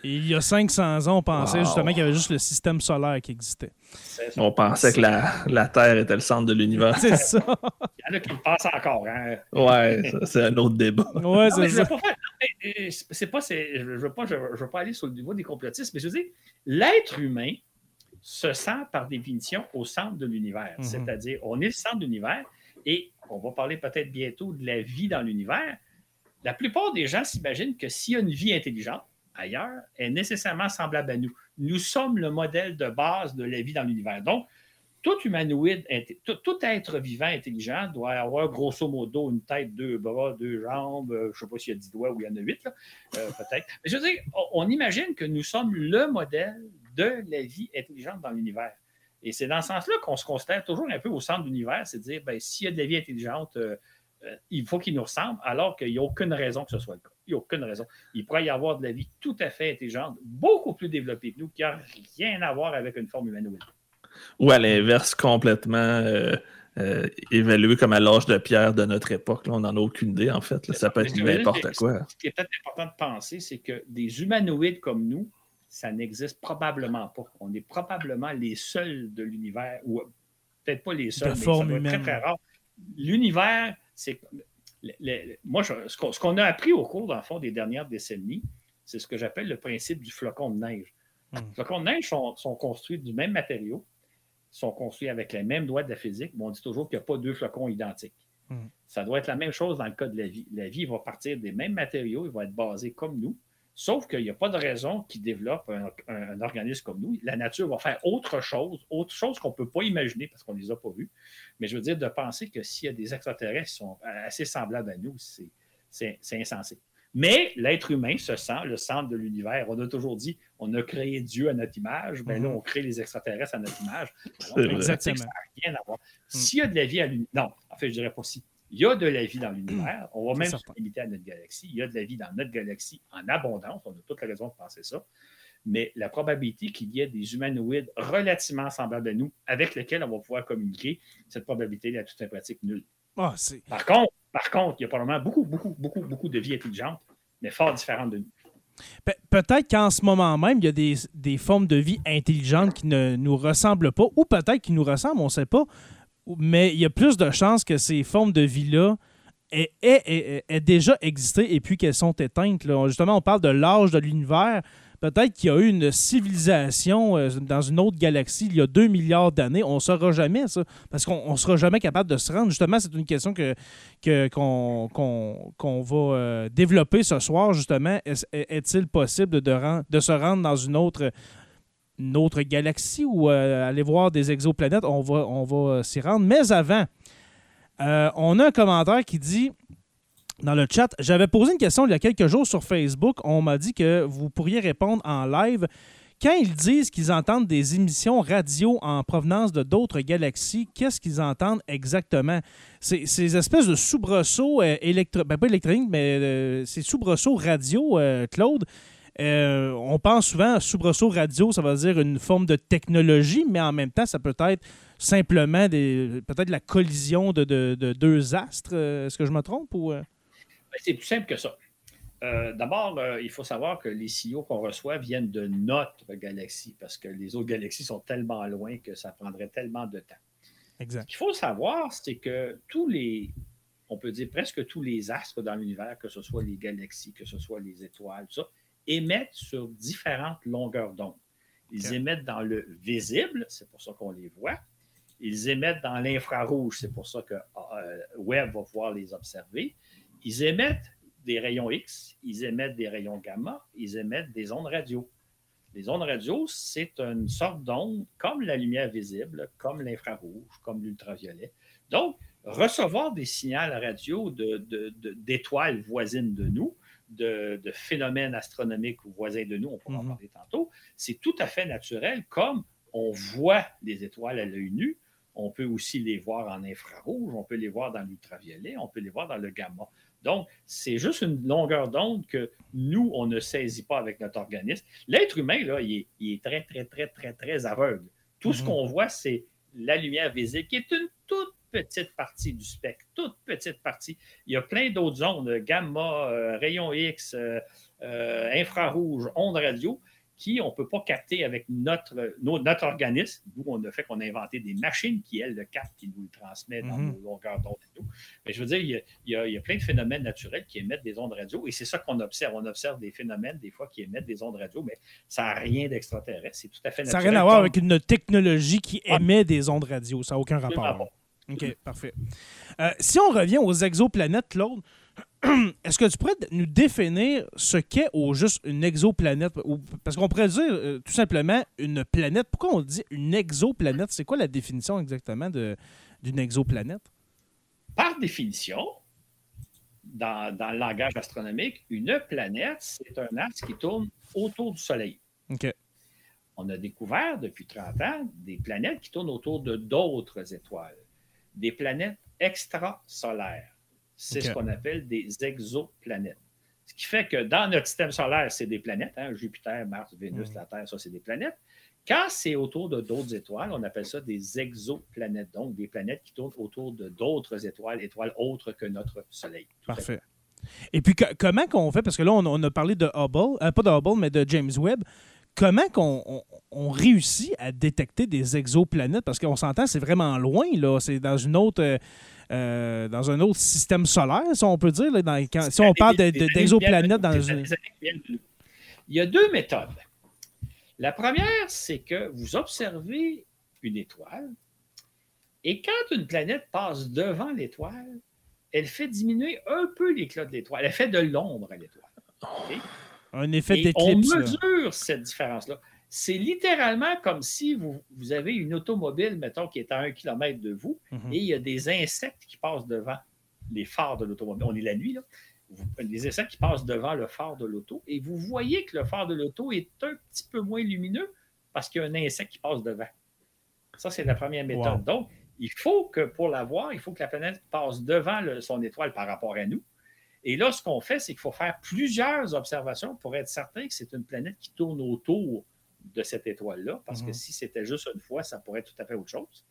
il y a 500 ans, on pensait justement qu'il y avait juste le système solaire qui existait. On pensait que la, Terre était le centre de l'univers. c'est ça. Il y en a qui le pensent encore. Hein? Ouais, c'est un autre débat. Ouais, c'est ça. C'est pas, je ne veux, pas, je, veux pas aller sur le niveau des complotistes, mais je veux dire, l'être humain se sent par définition au centre de l'univers. Mhm. C'est-à-dire, on est le centre de l'univers et on va parler peut-être bientôt de la vie dans l'univers. La plupart des gens s'imaginent que s'il y a une vie intelligente ailleurs, elle est nécessairement semblable à nous. Nous sommes le modèle de base de la vie dans l'univers. Donc, tout humanoïde, tout, être vivant intelligent doit avoir grosso modo une tête, deux bras, deux jambes, euh, je ne sais pas s'il y a dix doigts ou il y en a huit, euh, peut-être. Mais je veux dire, on, imagine que nous sommes le modèle de la vie intelligente dans l'univers. Et c'est dans ce sens-là qu'on se considère toujours un peu au centre de l'univers, c'est à dire, ben, s'il y a de la vie intelligente, euh, il faut qu'il nous ressemble, alors qu'il n'y a aucune raison que ce soit le cas. Il n'y a aucune raison. Il pourrait y avoir de la vie tout à fait intelligente, beaucoup plus développée que nous, qui n'a rien à voir avec une forme humanoïde ou à l'inverse, complètement euh, euh, évalué comme à l'âge de pierre de notre époque. on n'en a aucune idée, en fait. Ça peut être n'importe quoi. Ce qui est peut-être important de penser, c'est que des humanoïdes comme nous, ça n'existe probablement pas. On est probablement les seuls de l'univers, ou peut-être pas les seuls, mais très, très rare. L'univers, c'est. moi, ce qu'on a appris au cours, dans fond, des dernières décennies, c'est ce que j'appelle le principe du flocon de neige. Hmm. Les flocons de neige sont construits du même matériau, sont construits avec les mêmes lois de la physique, mais on dit toujours qu'il n'y a pas deux flocons identiques. Hmm. Ça doit être la même chose dans le cas de la vie. La vie va partir des mêmes matériaux, il va être basé comme nous, sauf qu'il n'y a pas de raison qu'il développe un, organisme comme nous. La nature va faire autre chose, autre chose qu'on ne peut pas imaginer parce qu'on ne les a pas vus. Mais je veux dire, de penser que s'il y a des extraterrestres qui sont assez semblables à nous, c'est insensé. Mais l'être humain se sent le centre de l'univers. On a toujours dit, on a créé Dieu à notre image, mais là, mhm. on crée les extraterrestres à notre image. Exactement. Ça n'a rien à voir. Mm. S'il y a de la vie à l'univers, non, en fait, je dirais pas si. Il y a de la vie dans l'univers. On va même se limiter à notre galaxie. Il y a de la vie dans notre galaxie en abondance. On a toute la raison de penser ça. Mais la probabilité qu'il y ait des humanoïdes relativement semblables à nous, avec lesquels on va pouvoir communiquer, cette probabilité est tout à pratique nulle. Ah, par contre, par contre, il y a probablement beaucoup, beaucoup, beaucoup, beaucoup de vies intelligentes, mais fort différentes de nous. peut-être qu'en ce moment même, il y a des, formes de vie intelligentes qui ne nous ressemblent pas, ou peut-être qui nous ressemblent, on ne sait pas. Mais il y a plus de chances que ces formes de vie-là aient, déjà existé et puis qu'elles sont éteintes. Justement, on parle de l'âge de l'univers peut-être qu'il y a eu une civilisation euh, dans une autre galaxie il y a 2 milliards d'années. On ne saura jamais ça, parce qu'on ne sera jamais capable de se rendre. Justement, c'est une question que, qu'on, va euh, développer ce soir, justement. Est-il possible de, de se rendre dans une autre autre galaxie ou euh, aller voir des exoplanètes, on va, va s'y rendre. Mais avant, on a un commentaire qui dit dans le chat. J'avais posé une question il y a quelques jours sur Facebook. On m'a dit que vous pourriez répondre en live. Quand ils disent qu'ils entendent des émissions radio en provenance de d'autres galaxies, qu'est-ce qu'ils entendent exactement? Ces espèces de soubresauts euh, électro... Ben, pas électroniques, mais euh, ces soubresauts radio, euh, on pense souvent à soubresaut radio, ça veut dire une forme de technologie, mais en même temps, ça peut être simplement des, peut-être la collision de, de deux astres. Est-ce que je me trompe ou... Ben, c'est plus simple que ça. Euh, d'abord, euh, il faut savoir que les signaux qu'on reçoit viennent de notre galaxie parce que les autres galaxies sont tellement loin que ça prendrait tellement de temps. Exact. Ce qu'il faut savoir, c'est que tous les, on peut dire presque tous les astres dans l'univers, que ce soit les galaxies, que ce soit les étoiles, ça, émettent sur différentes longueurs d'onde. Ils émettent dans le visible, c'est pour ça qu'on les voit. Ils émettent dans l'infrarouge, c'est pour ça que euh, Webb va pouvoir les observer ils émettent des rayons X, ils émettent des rayons gamma, ils émettent des ondes radio. Les ondes radio, c'est une sorte d'onde comme la lumière visible, comme l'infrarouge, comme l'ultraviolet. Donc, recevoir des signaux radio d'étoiles de, voisines de nous, de, phénomènes astronomiques voisins de nous, on pourra en mhm. parler tantôt, c'est tout à fait naturel, comme on voit des étoiles à l'œil nu, on peut aussi les voir en infrarouge, on peut les voir dans l'ultraviolet, on peut les voir dans le gamma. Donc, c'est juste une longueur d'onde que nous, on ne saisit pas avec notre organisme. L'être humain, là, il est, très, très, très, très, très aveugle. Tout ce mhm. qu'on voit, c'est la lumière visible, qui est une toute petite partie du spectre, toute petite partie. Il y a plein d'autres ondes, gamma, euh, rayons X, euh, euh, infrarouge, ondes radio, qui on ne peut pas capter avec notre, notre organisme. Nous, on a fait qu'on a inventé des machines qui, elles, le captent, qui nous le transmettent dans mhm. nos longueurs d'onde et tout. Mais je veux dire, il y, a, il, y a, plein de phénomènes naturels qui émettent des ondes radio et c'est ça qu'on observe. On observe des phénomènes, des fois, qui émettent des ondes radio, mais ça n'a rien d'extraterrestre. C'est tout à fait naturel. Ça n'a rien à voir avec une technologie qui ah. émet des ondes radio. Ça n'a aucun rapport. OK, parfait. Euh, si on revient aux exoplanètes, Claude, est-ce que tu pourrais nous définir ce qu'est au juste une exoplanète? Parce qu'on pourrait dire euh, tout simplement une planète. Pourquoi on dit une exoplanète? C'est quoi la définition exactement d'une exoplanète? Par définition, dans, le langage astronomique, une planète, c'est un astre qui tourne autour du Soleil. On a découvert depuis 30 ans des planètes qui tournent autour de d'autres étoiles, des planètes extrasolaires. C'est ce qu'on appelle des exoplanètes. Ce qui fait que dans notre système solaire, c'est des planètes. Hein, Jupiter, Mars, Vénus, la Terre, ça, c'est des planètes. Quand c'est autour de d'autres étoiles, on appelle ça des exoplanètes, donc des planètes qui tournent autour de d'autres étoiles, étoiles autres que notre Soleil. Parfait. Et puis, comment qu'on fait, parce que là, on, a parlé de Hubble, euh, pas de Hubble, mais de James Webb, comment qu'on on, réussit à détecter des exoplanètes? Parce qu'on s'entend, c'est vraiment loin, là. C'est dans une autre. Euh, euh, dans un autre système solaire, si on peut dire, si on parle d'exoplanètes dans une... Il y a deux méthodes. La première, c'est que vous observez une étoile et quand une planète passe devant l'étoile, elle fait diminuer un peu l'éclat de l'étoile. Elle fait de l'ombre à l'étoile. Un effet d'éclipse. On mesure cette différence-là c'est littéralement comme si vous, avez une automobile, mettons, qui est à un kilomètre de vous, mhm. et il y a des insectes qui passent devant les phares de l'automobile. On est la nuit, là. des insectes qui passent devant le phare de l'auto, et vous voyez que le phare de l'auto est un petit peu moins lumineux parce qu'il y a un insecte qui passe devant. Ça, c'est la première méthode. Donc, il faut que pour la voir, il faut que la planète passe devant son étoile par rapport à nous. Et là, ce qu'on fait, c'est qu'il faut faire plusieurs observations pour être certain que c'est une planète qui tourne autour de cette étoile-là, parce que mhm. si c'était juste une fois, ça pourrait être tout à fait autre chose.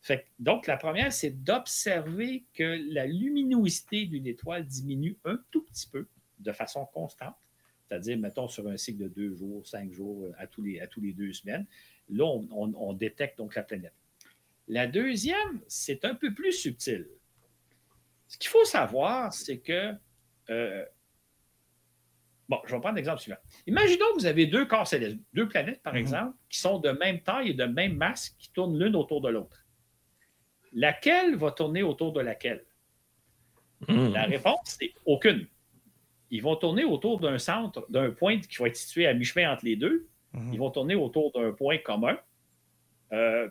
Fait, donc, la première, c'est d'observer que la luminosité d'une étoile diminue un tout petit peu de façon constante, c'est-à-dire, mettons, sur un cycle de deux jours, cinq jours, euh, à tous les, à tous les deux semaines. Là, on, détecte donc la planète. La deuxième, c'est un peu plus subtil. Ce qu'il faut savoir, c'est que euh, Bon, je vais prendre l'exemple suivant. Imaginons que vous avez deux corps célestes, deux planètes, par mhm. exemple, qui sont de même taille et de même masse, qui tournent l'une autour de l'autre. Laquelle va tourner autour de laquelle? Mhm. La réponse, c'est aucune. Ils vont tourner autour d'un centre, d'un point qui va être situé à mi-chemin entre les deux. Mhm. Ils vont tourner autour d'un point commun euh,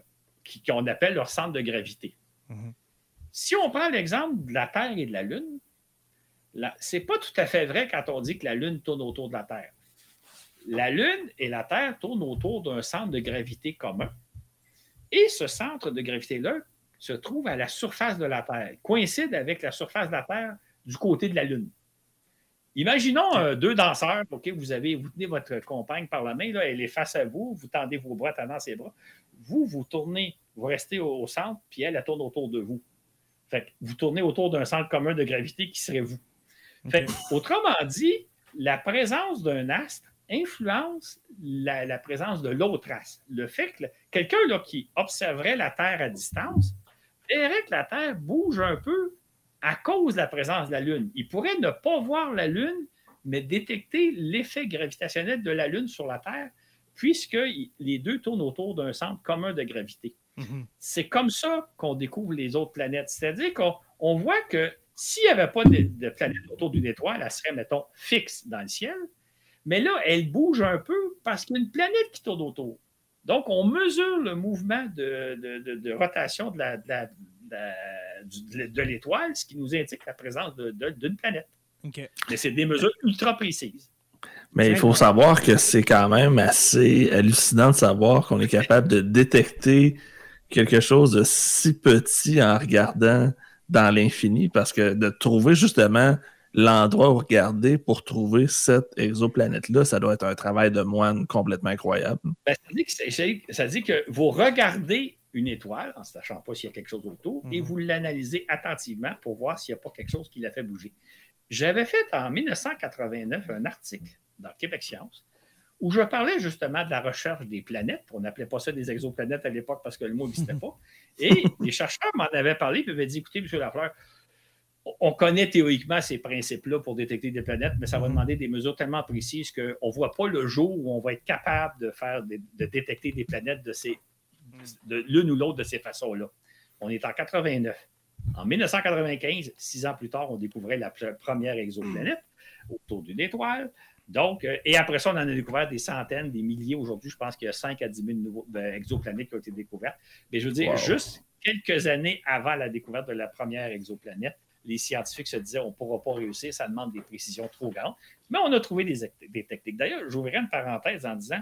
qu'on appelle leur centre de gravité. Si on prend l'exemple de la Terre et de la Lune, c'est pas tout à fait vrai quand on dit que la Lune tourne autour de la Terre. La Lune et la Terre tournent autour d'un centre de gravité commun. Et ce centre de gravité-là se trouve à la surface de la Terre, coïncide avec la surface de la Terre du côté de la Lune. Imaginons deux danseurs, vous, avez, vous tenez votre compagne par la main, elle est face à vous, vous tendez vos bras, tendant ses bras. Vous, vous tournez, vous restez au, centre, puis elle, tourne autour de vous. Vous tournez autour d'un centre commun de gravité qui serait vous autrement dit, la présence d'un astre influence la, présence de l'autre astre. Le fait que quelqu'un qui observerait la Terre à distance verrait que la Terre bouge un peu à cause de la présence de la Lune. Il pourrait ne pas voir la Lune, mais détecter l'effet gravitationnel de la Lune sur la Terre, puisque les deux tournent autour d'un centre commun de gravité. Mm-hmm. C'est comme ça qu'on découvre les autres planètes. C'est-à-dire qu'on voit que s'il n'y avait pas de, planète autour d'une étoile, elle serait, mettons, fixe dans le ciel. Mais là, elle bouge un peu parce qu'il y a une planète qui tourne autour. Donc, on mesure le mouvement de, rotation de, l'étoile, ce qui nous indique la présence d'une planète. Mais c'est des mesures ultra précises. Mais il faut savoir que c'est quand même assez hallucinant de savoir qu'on est capable de détecter quelque chose de si petit en regardant dans l'infini parce que de trouver justement l'endroit où regarder pour trouver cette exoplanète-là, ça doit être un travail de moine complètement incroyable. Ben, ça, dit que, vous regardez une étoile en ne sachant pas s'il y a quelque chose autour et mhm. vous l'analysez attentivement pour voir s'il n'y a pas quelque chose qui l'a fait bouger. J'avais fait en 1989 un article dans Québec Science où je parlais justement de la recherche des planètes. On n'appelait pas ça des exoplanètes à l'époque parce que le mot n'existait pas. Et les chercheurs m'en avaient parlé et m'avaient dit écoutez, M. Lafleur, on connaît théoriquement ces principes-là pour détecter des planètes, mais ça va mhm. demander des mesures tellement précises qu'on ne voit pas le jour où on va être capable de faire de détecter des planètes de ces de l'une ou l'autre de ces façons-là. On est en 89. En 1995, six ans plus tard, on découvrait la première exoplanète autour d'une étoile. Donc, euh, et après ça, on en a découvert des centaines, des milliers. Aujourd'hui, je pense qu'il y a 5 à 10 000 nouveaux, ben, exoplanètes qui ont été découvertes. Mais je veux dire, juste quelques années avant la découverte de la première exoplanète, les scientifiques se disaient on ne pourra pas réussir, ça demande des précisions trop grandes. Mais on a trouvé des, techniques. D'ailleurs, j'ouvrirai une parenthèse en disant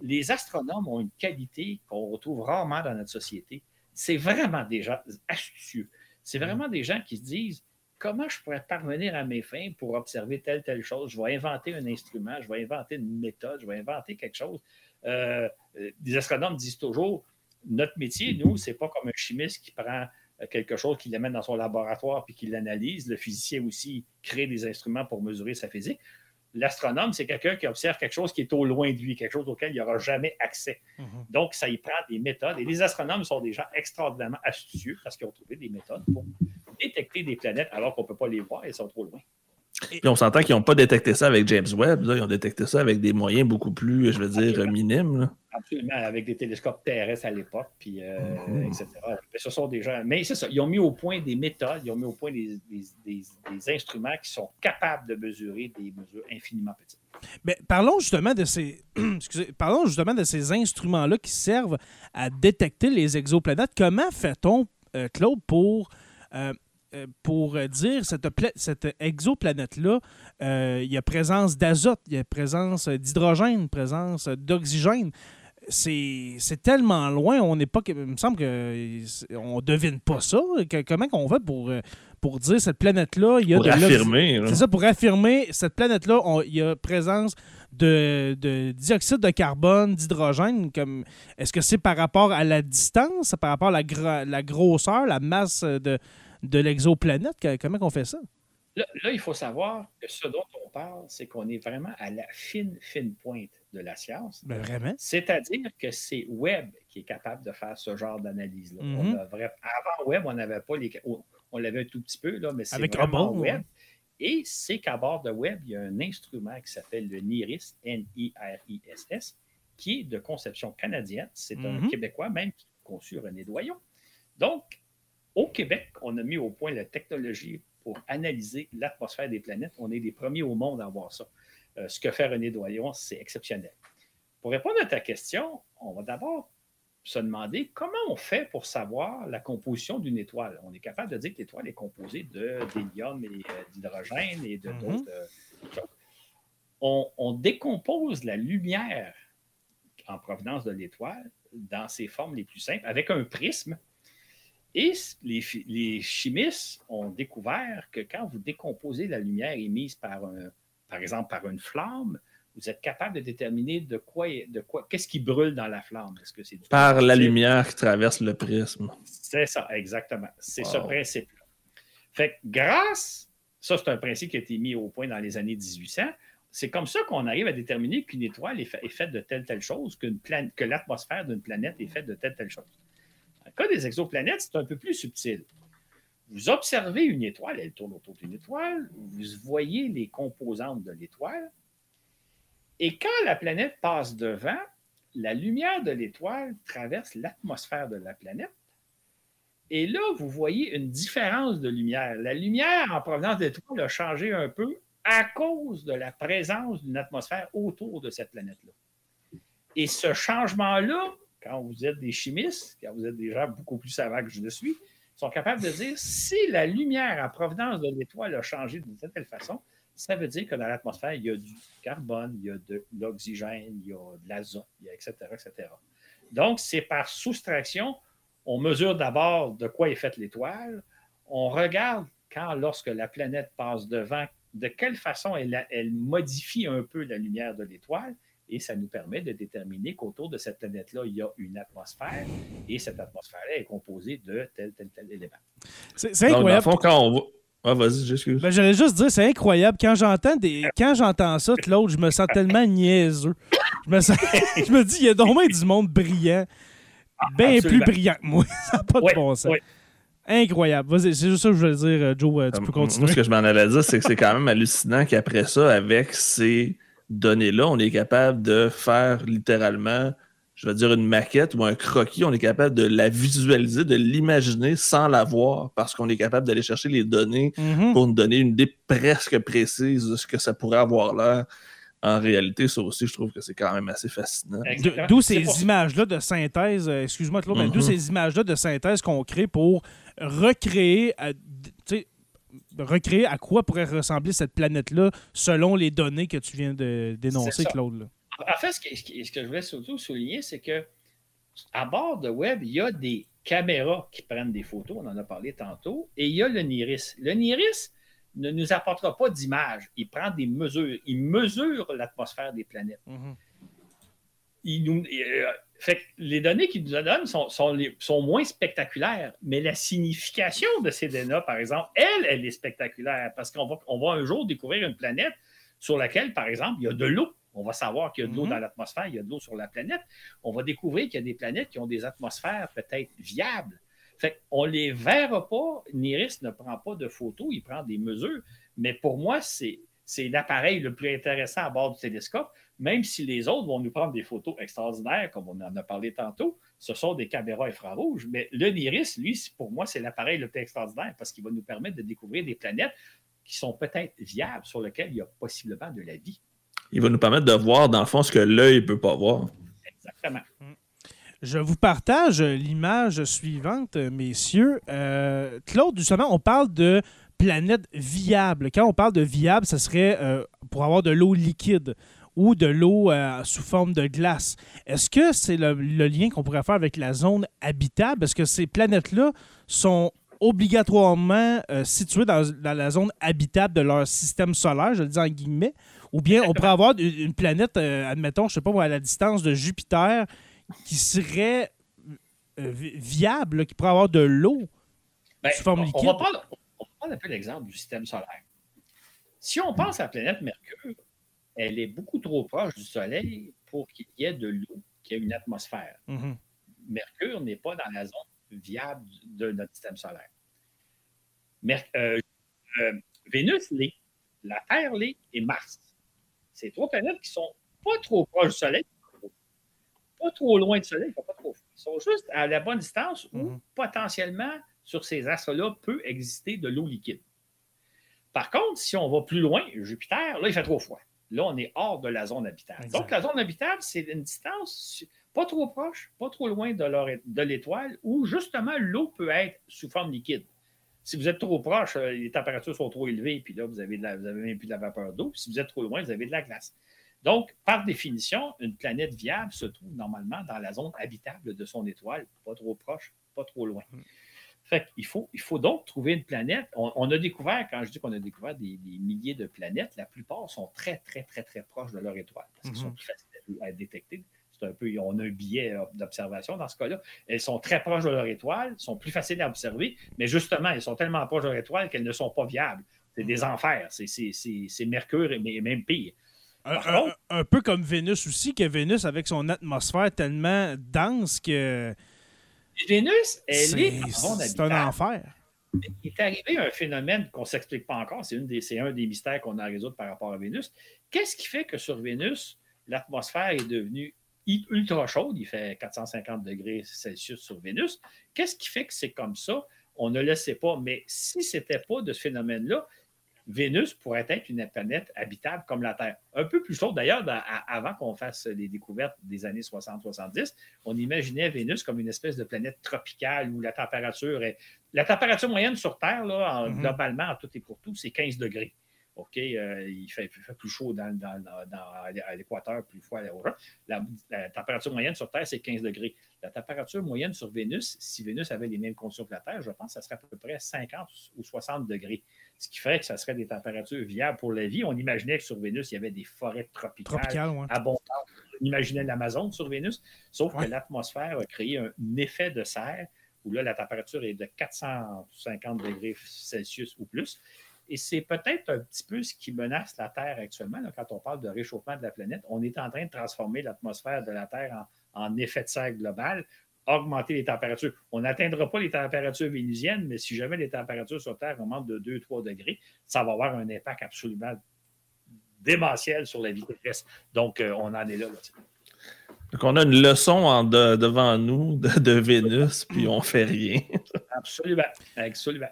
les astronomes ont une qualité qu'on retrouve rarement dans notre société. C'est vraiment des gens astucieux. C'est mm. vraiment des gens qui se disent comment je pourrais parvenir à mes fins pour observer telle, telle chose? Je vais inventer un instrument, je vais inventer une méthode, je vais inventer quelque chose. Euh, euh, des astronomes disent toujours notre métier, nous, c'est pas comme un chimiste qui prend euh, quelque chose, qui l'amène dans son laboratoire puis qui l'analyse. Le physicien aussi crée des instruments pour mesurer sa physique. L'astronome, c'est quelqu'un qui observe quelque chose qui est au loin de lui, quelque chose auquel il n'aura jamais accès. Mhm. Donc, ça y prend des méthodes. Et les astronomes sont des gens extraordinairement astucieux parce qu'ils ont trouvé des méthodes pour détecter des planètes alors qu'on ne peut pas les voir, elles sont trop loin. Puis on s'entend qu'ils n'ont pas détecté ça avec James Webb, ils ont détecté ça avec des moyens beaucoup plus, je veux dire, minimes. Absolument, avec des télescopes terrestres à l'époque, puis euh, mm-hmm. etc. Mais ce sont des gens. Mais c'est ça, ils ont mis au point des méthodes, ils ont mis au point des, instruments qui sont capables de mesurer des mesures infiniment petites. Mais parlons justement de ces, parlons justement de ces instruments-là qui servent à détecter les exoplanètes. Comment fait-on, euh, Claude, pour euh, pour dire cette, cette exoplanète-là, euh, il y a présence d'azote, il y a présence d'hydrogène, présence d'oxygène. C'est tellement loin, on n'est pas. Il me semble qu'on devine pas ça. comment on fait pour, pour dire cette planète-là, il y a pour affirmer. C'est ça, pour affirmer cette planète-là, il y a présence de, de dioxyde de carbone, d'hydrogène. Comme est-ce que c'est par rapport à la distance, par rapport à la, la grosseur, la masse de, de l'exoplanète? Comment on fait ça? Là, il faut savoir que ce dont on parle, c'est qu'on est vraiment à la fine, fine pointe de la science. Ben, vraiment? C'est-à-dire que c'est Webb qui est capable de faire ce genre d'analyse-là. Mm-hmm. Avant Webb, on n'avait pas les. On l'avait un tout petit peu, là, mais c'est vraiment Webb. Et c'est qu'à bord de Webb, il y a un instrument qui s'appelle le NIRIS, N-I-R-I-S-S, qui est de conception canadienne. C'est un mm-hmm. Québécois même qui a conçu René Doyon. Donc, au Québec, on a mis au point la technologie pour analyser l'atmosphère des planètes. On est les premiers au monde à avoir ça. Euh, ce que fait René Doyon, c'est exceptionnel. Pour répondre à ta question, on va d'abord se demander comment on fait pour savoir la composition d'une étoile. On est capable de dire que l'étoile est composée d'hélium et euh, d'hydrogène et de mm-hmm. d'autres euh, choses. on, décompose la lumière en provenance de l'étoile dans ses formes les plus simples avec un prisme et les, chimistes ont découvert que quand vous décomposez la lumière émise par, un, par exemple par une flamme, vous êtes capable de déterminer de quoi, de quoi, qu'est-ce qui brûle dans la flamme. Est-ce que c'est par la lumière qui traverse le prisme. C'est ça, exactement. C'est ce principe-là. Fait que grâce, ça c'est un principe qui a été mis au point dans les années 1800. C'est comme ça qu'on arrive à déterminer qu'une étoile est, faite de telle telle chose, que l'atmosphère d'une planète est faite de telle telle chose. Des exoplanètes, c'est un peu plus subtil. Vous observez une étoile, elle tourne autour d'une étoile, vous voyez les composantes de l'étoile, et quand la planète passe devant, la lumière de l'étoile traverse l'atmosphère de la planète. Et là, vous voyez une différence de lumière. La lumière en provenance de l'étoile a changé un peu à cause de la présence d'une atmosphère autour de cette planète-là. Et ce changement-là quand vous êtes des chimistes, quand vous êtes des gens beaucoup plus savants que je le suis, sont capables de dire si la lumière à provenance de l'étoile a changé d'une telle façon, ça veut dire que dans l'atmosphère, il y a du carbone, il y a de l'oxygène, il y a de l'azote, etc., etc. Donc, c'est par soustraction, on mesure d'abord de quoi est faite l'étoile, on regarde quand, lorsque la planète passe devant, de quelle façon elle modifie un peu la lumière de l'étoile et ça nous permet de déterminer qu'autour de cette planète-là, il y a une atmosphère et cette atmosphère-là est composée de tel, tel, tel élément. C'est incroyable. Dans le fond, quand on voit... Ah, vas-y, j'excuse. Ben, J'allais juste dire, c'est incroyable. Quand j'entends des... quand j'entends ça, Claude, je me sens tellement niaiseux. Je me, sens... je me dis, il y a donc du monde brillant. Bien plus brillant que moi. ça n'a pas de bon sens. Incroyable. Vas-y, c'est juste ça que je voulais dire, euh, Joe. Euh, tu peux continuer. Moi, ce que je m'en allais dire, c'est que c'est quand même hallucinant qu'après ça, avec ces données-là, on est capable de faire littéralement, je vais dire, une maquette ou un croquis. On est capable de la visualiser, de l'imaginer sans la voir parce qu'on est capable d'aller chercher les données Mhm. pour nous donner une idée presque précise de ce que ça pourrait avoir l'air. En réalité, ça aussi, je trouve que c'est quand même assez fascinant. D'où ces pour images-là de synthèse, euh, excuse-moi Claude, mais d'où Mhm. ces images-là de synthèse qu'on crée pour recréer, sais, recréer à quoi pourrait ressembler cette planète-là selon les données que tu viens de dénoncer. Claude. là? En fait, ce que, ce je voulais surtout souligner, c'est que à bord de Web, il y a des caméras qui prennent des photos, on en a parlé tantôt, et il y a le NIRIS. Le NIRIS ne nous apportera pas d'images, il prend des mesures, il mesure l'atmosphère des planètes. Il nous- euh, fait que les données qu'il nous donnent sont, sont, les- sont moins spectaculaires, mais la signification de ces données, par exemple, elle, elle est spectaculaire parce qu'on va, on va un jour découvrir une planète sur laquelle, par exemple, il y a de l'eau. On va savoir qu'il y a de l'eau Mhm. dans l'atmosphère, il y a de l'eau sur la planète. On va découvrir qu'il y a des planètes qui ont des atmosphères peut-être viables. Fait qu'on ne les verra pas. NIRIS ne prend pas de photos, il prend des mesures. Mais pour moi, c'est, c'est l'appareil le plus intéressant à bord du télescope, même si les autres vont nous prendre des photos extraordinaires, comme on en a parlé tantôt. Ce sont des caméras infrarouges. Mais le NIRIS, lui, pour moi, c'est l'appareil le plus extraordinaire parce qu'il va nous permettre de découvrir des planètes qui sont peut-être viables, sur lesquelles il y a possiblement de la vie. Il va nous permettre de voir, dans le fond, ce que l'œil ne peut pas voir. Exactement. Je vous partage l'image suivante, messieurs. Euh, Claude, justement, on parle de planète viable. Quand on parle de viable, ce serait euh, pour avoir de l'eau liquide ou de l'eau euh, sous forme de glace. Est-ce que c'est le, le lien qu'on pourrait faire avec la zone habitable? Est-ce que ces planètes-là sont obligatoirement euh, situées dans, dans la zone habitable de leur système solaire, je le dis en guillemets, ou bien on pourrait avoir une, planète, admettons, je sais pas, moi, à la distance de Jupiter, qui serait vi- viable, là, qui pourrait avoir de l'eau. Ben, Sous forme on, liquide? on va prendre, on va prendre un peu l'exemple du système solaire. Si on pense à la planète Mercure, elle est beaucoup trop proche du Soleil pour qu'il y ait de l'eau, qu'il y ait une atmosphère. Mhm. Mercure n'est pas dans la zone viable de notre système solaire. Mer- euh, euh, Vénus l'est, la Terre l'est et Mars. C'est trois planètes qui sont pas trop proches du Soleil, pas trop loin du Soleil, pas trop. Ils sont juste à la bonne distance où Mhm. potentiellement sur ces astres-là peut exister de l'eau liquide. Par contre, si on va plus loin, Jupiter, là, il fait trop froid. Là, on est hors de la zone habitable. Exact. Donc, la zone habitable, c'est une distance pas trop proche, pas trop loin de l'étoile, où justement l'eau peut être sous forme liquide. Si vous êtes trop proche, euh, les températures sont trop élevées, puis là, vous avez, de la- vous avez même plus de la vapeur d'eau. Si vous êtes trop loin, vous avez de la glace. Donc, par définition, une planète viable se trouve normalement dans la zone habitable de son étoile, pas trop proche, pas trop loin. Fait qu'il faut, il faut donc trouver une planète. On, on a découvert, quand je dis qu'on a découvert des, des milliers de planètes, la plupart sont très, très, très, très proches de leur étoile parce qu'elles Mhm. sont plus faciles à, à détecter. C'est un peu, on a un biais euh, d'observation dans ce cas-là. Elles sont très proches de leur étoile, sont plus faciles à observer, mais justement, elles sont tellement proches de leur étoile qu'elles ne sont pas viables. C'est des enfers. C'est- Mercure, mais même pire. Un, Par un- contre- un peu comme Vénus aussi, que Vénus, avec son atmosphère tellement dense que Vénus, elle est c'est en c'est un enfer. il est arrivé un phénomène qu'on ne s'explique pas encore. C'est, un des mystères qu'on a à résoudre par rapport à Vénus. Qu'est-ce qui fait que sur Vénus, l'atmosphère est devenue ultra chaude? Il fait 450 degrés Celsius sur Vénus. Qu'est-ce qui fait que c'est comme ça? On ne le sait pas. Mais si ce n'était pas de ce phénomène-là, Vénus pourrait être une planète habitable comme la Terre. Un peu plus chaude d'ailleurs, avant qu'on fasse les découvertes des années 60-70, on imaginait Vénus comme une espèce de planète tropicale où la température est. La température moyenne sur Terre, là, en- Mhm. globalement, en tout et pour tout, c'est 15 degrés. OK, euh, il, fait, plus chaud dans, à l'équateur, plus froid à la, la, température moyenne sur Terre, c'est 15 degrés. La température moyenne sur Vénus, si Vénus avait les mêmes conditions que la Terre, je pense que ça serait à peu près 50 ou 60 degrés. Ce qui ferait que ça serait des températures viables pour la vie. On imaginait que sur Vénus, il y avait des forêts tropicales abondantes. On imaginait l'Amazon sur Vénus, sauf que l'atmosphère a créé un effet de serre où là, la température est de 450 degrés Celsius ou plus. Et c'est peut-être un petit peu ce qui menace la Terre actuellement, quand on parle de réchauffement de la planète. On est en train de transformer l'atmosphère de la Terre en, effet de serre global, augmenter les températures. On n'atteindra pas les températures vénusiennes, mais si jamais les températures sur Terre augmentent de 2-3 degrés, ça va avoir un impact absolument démentiel sur la vie terrestre. Donc, euh, on en est là. Donc, on a une leçon devant nous de, de Vénus, puis on fait rien. absolument. Absolument.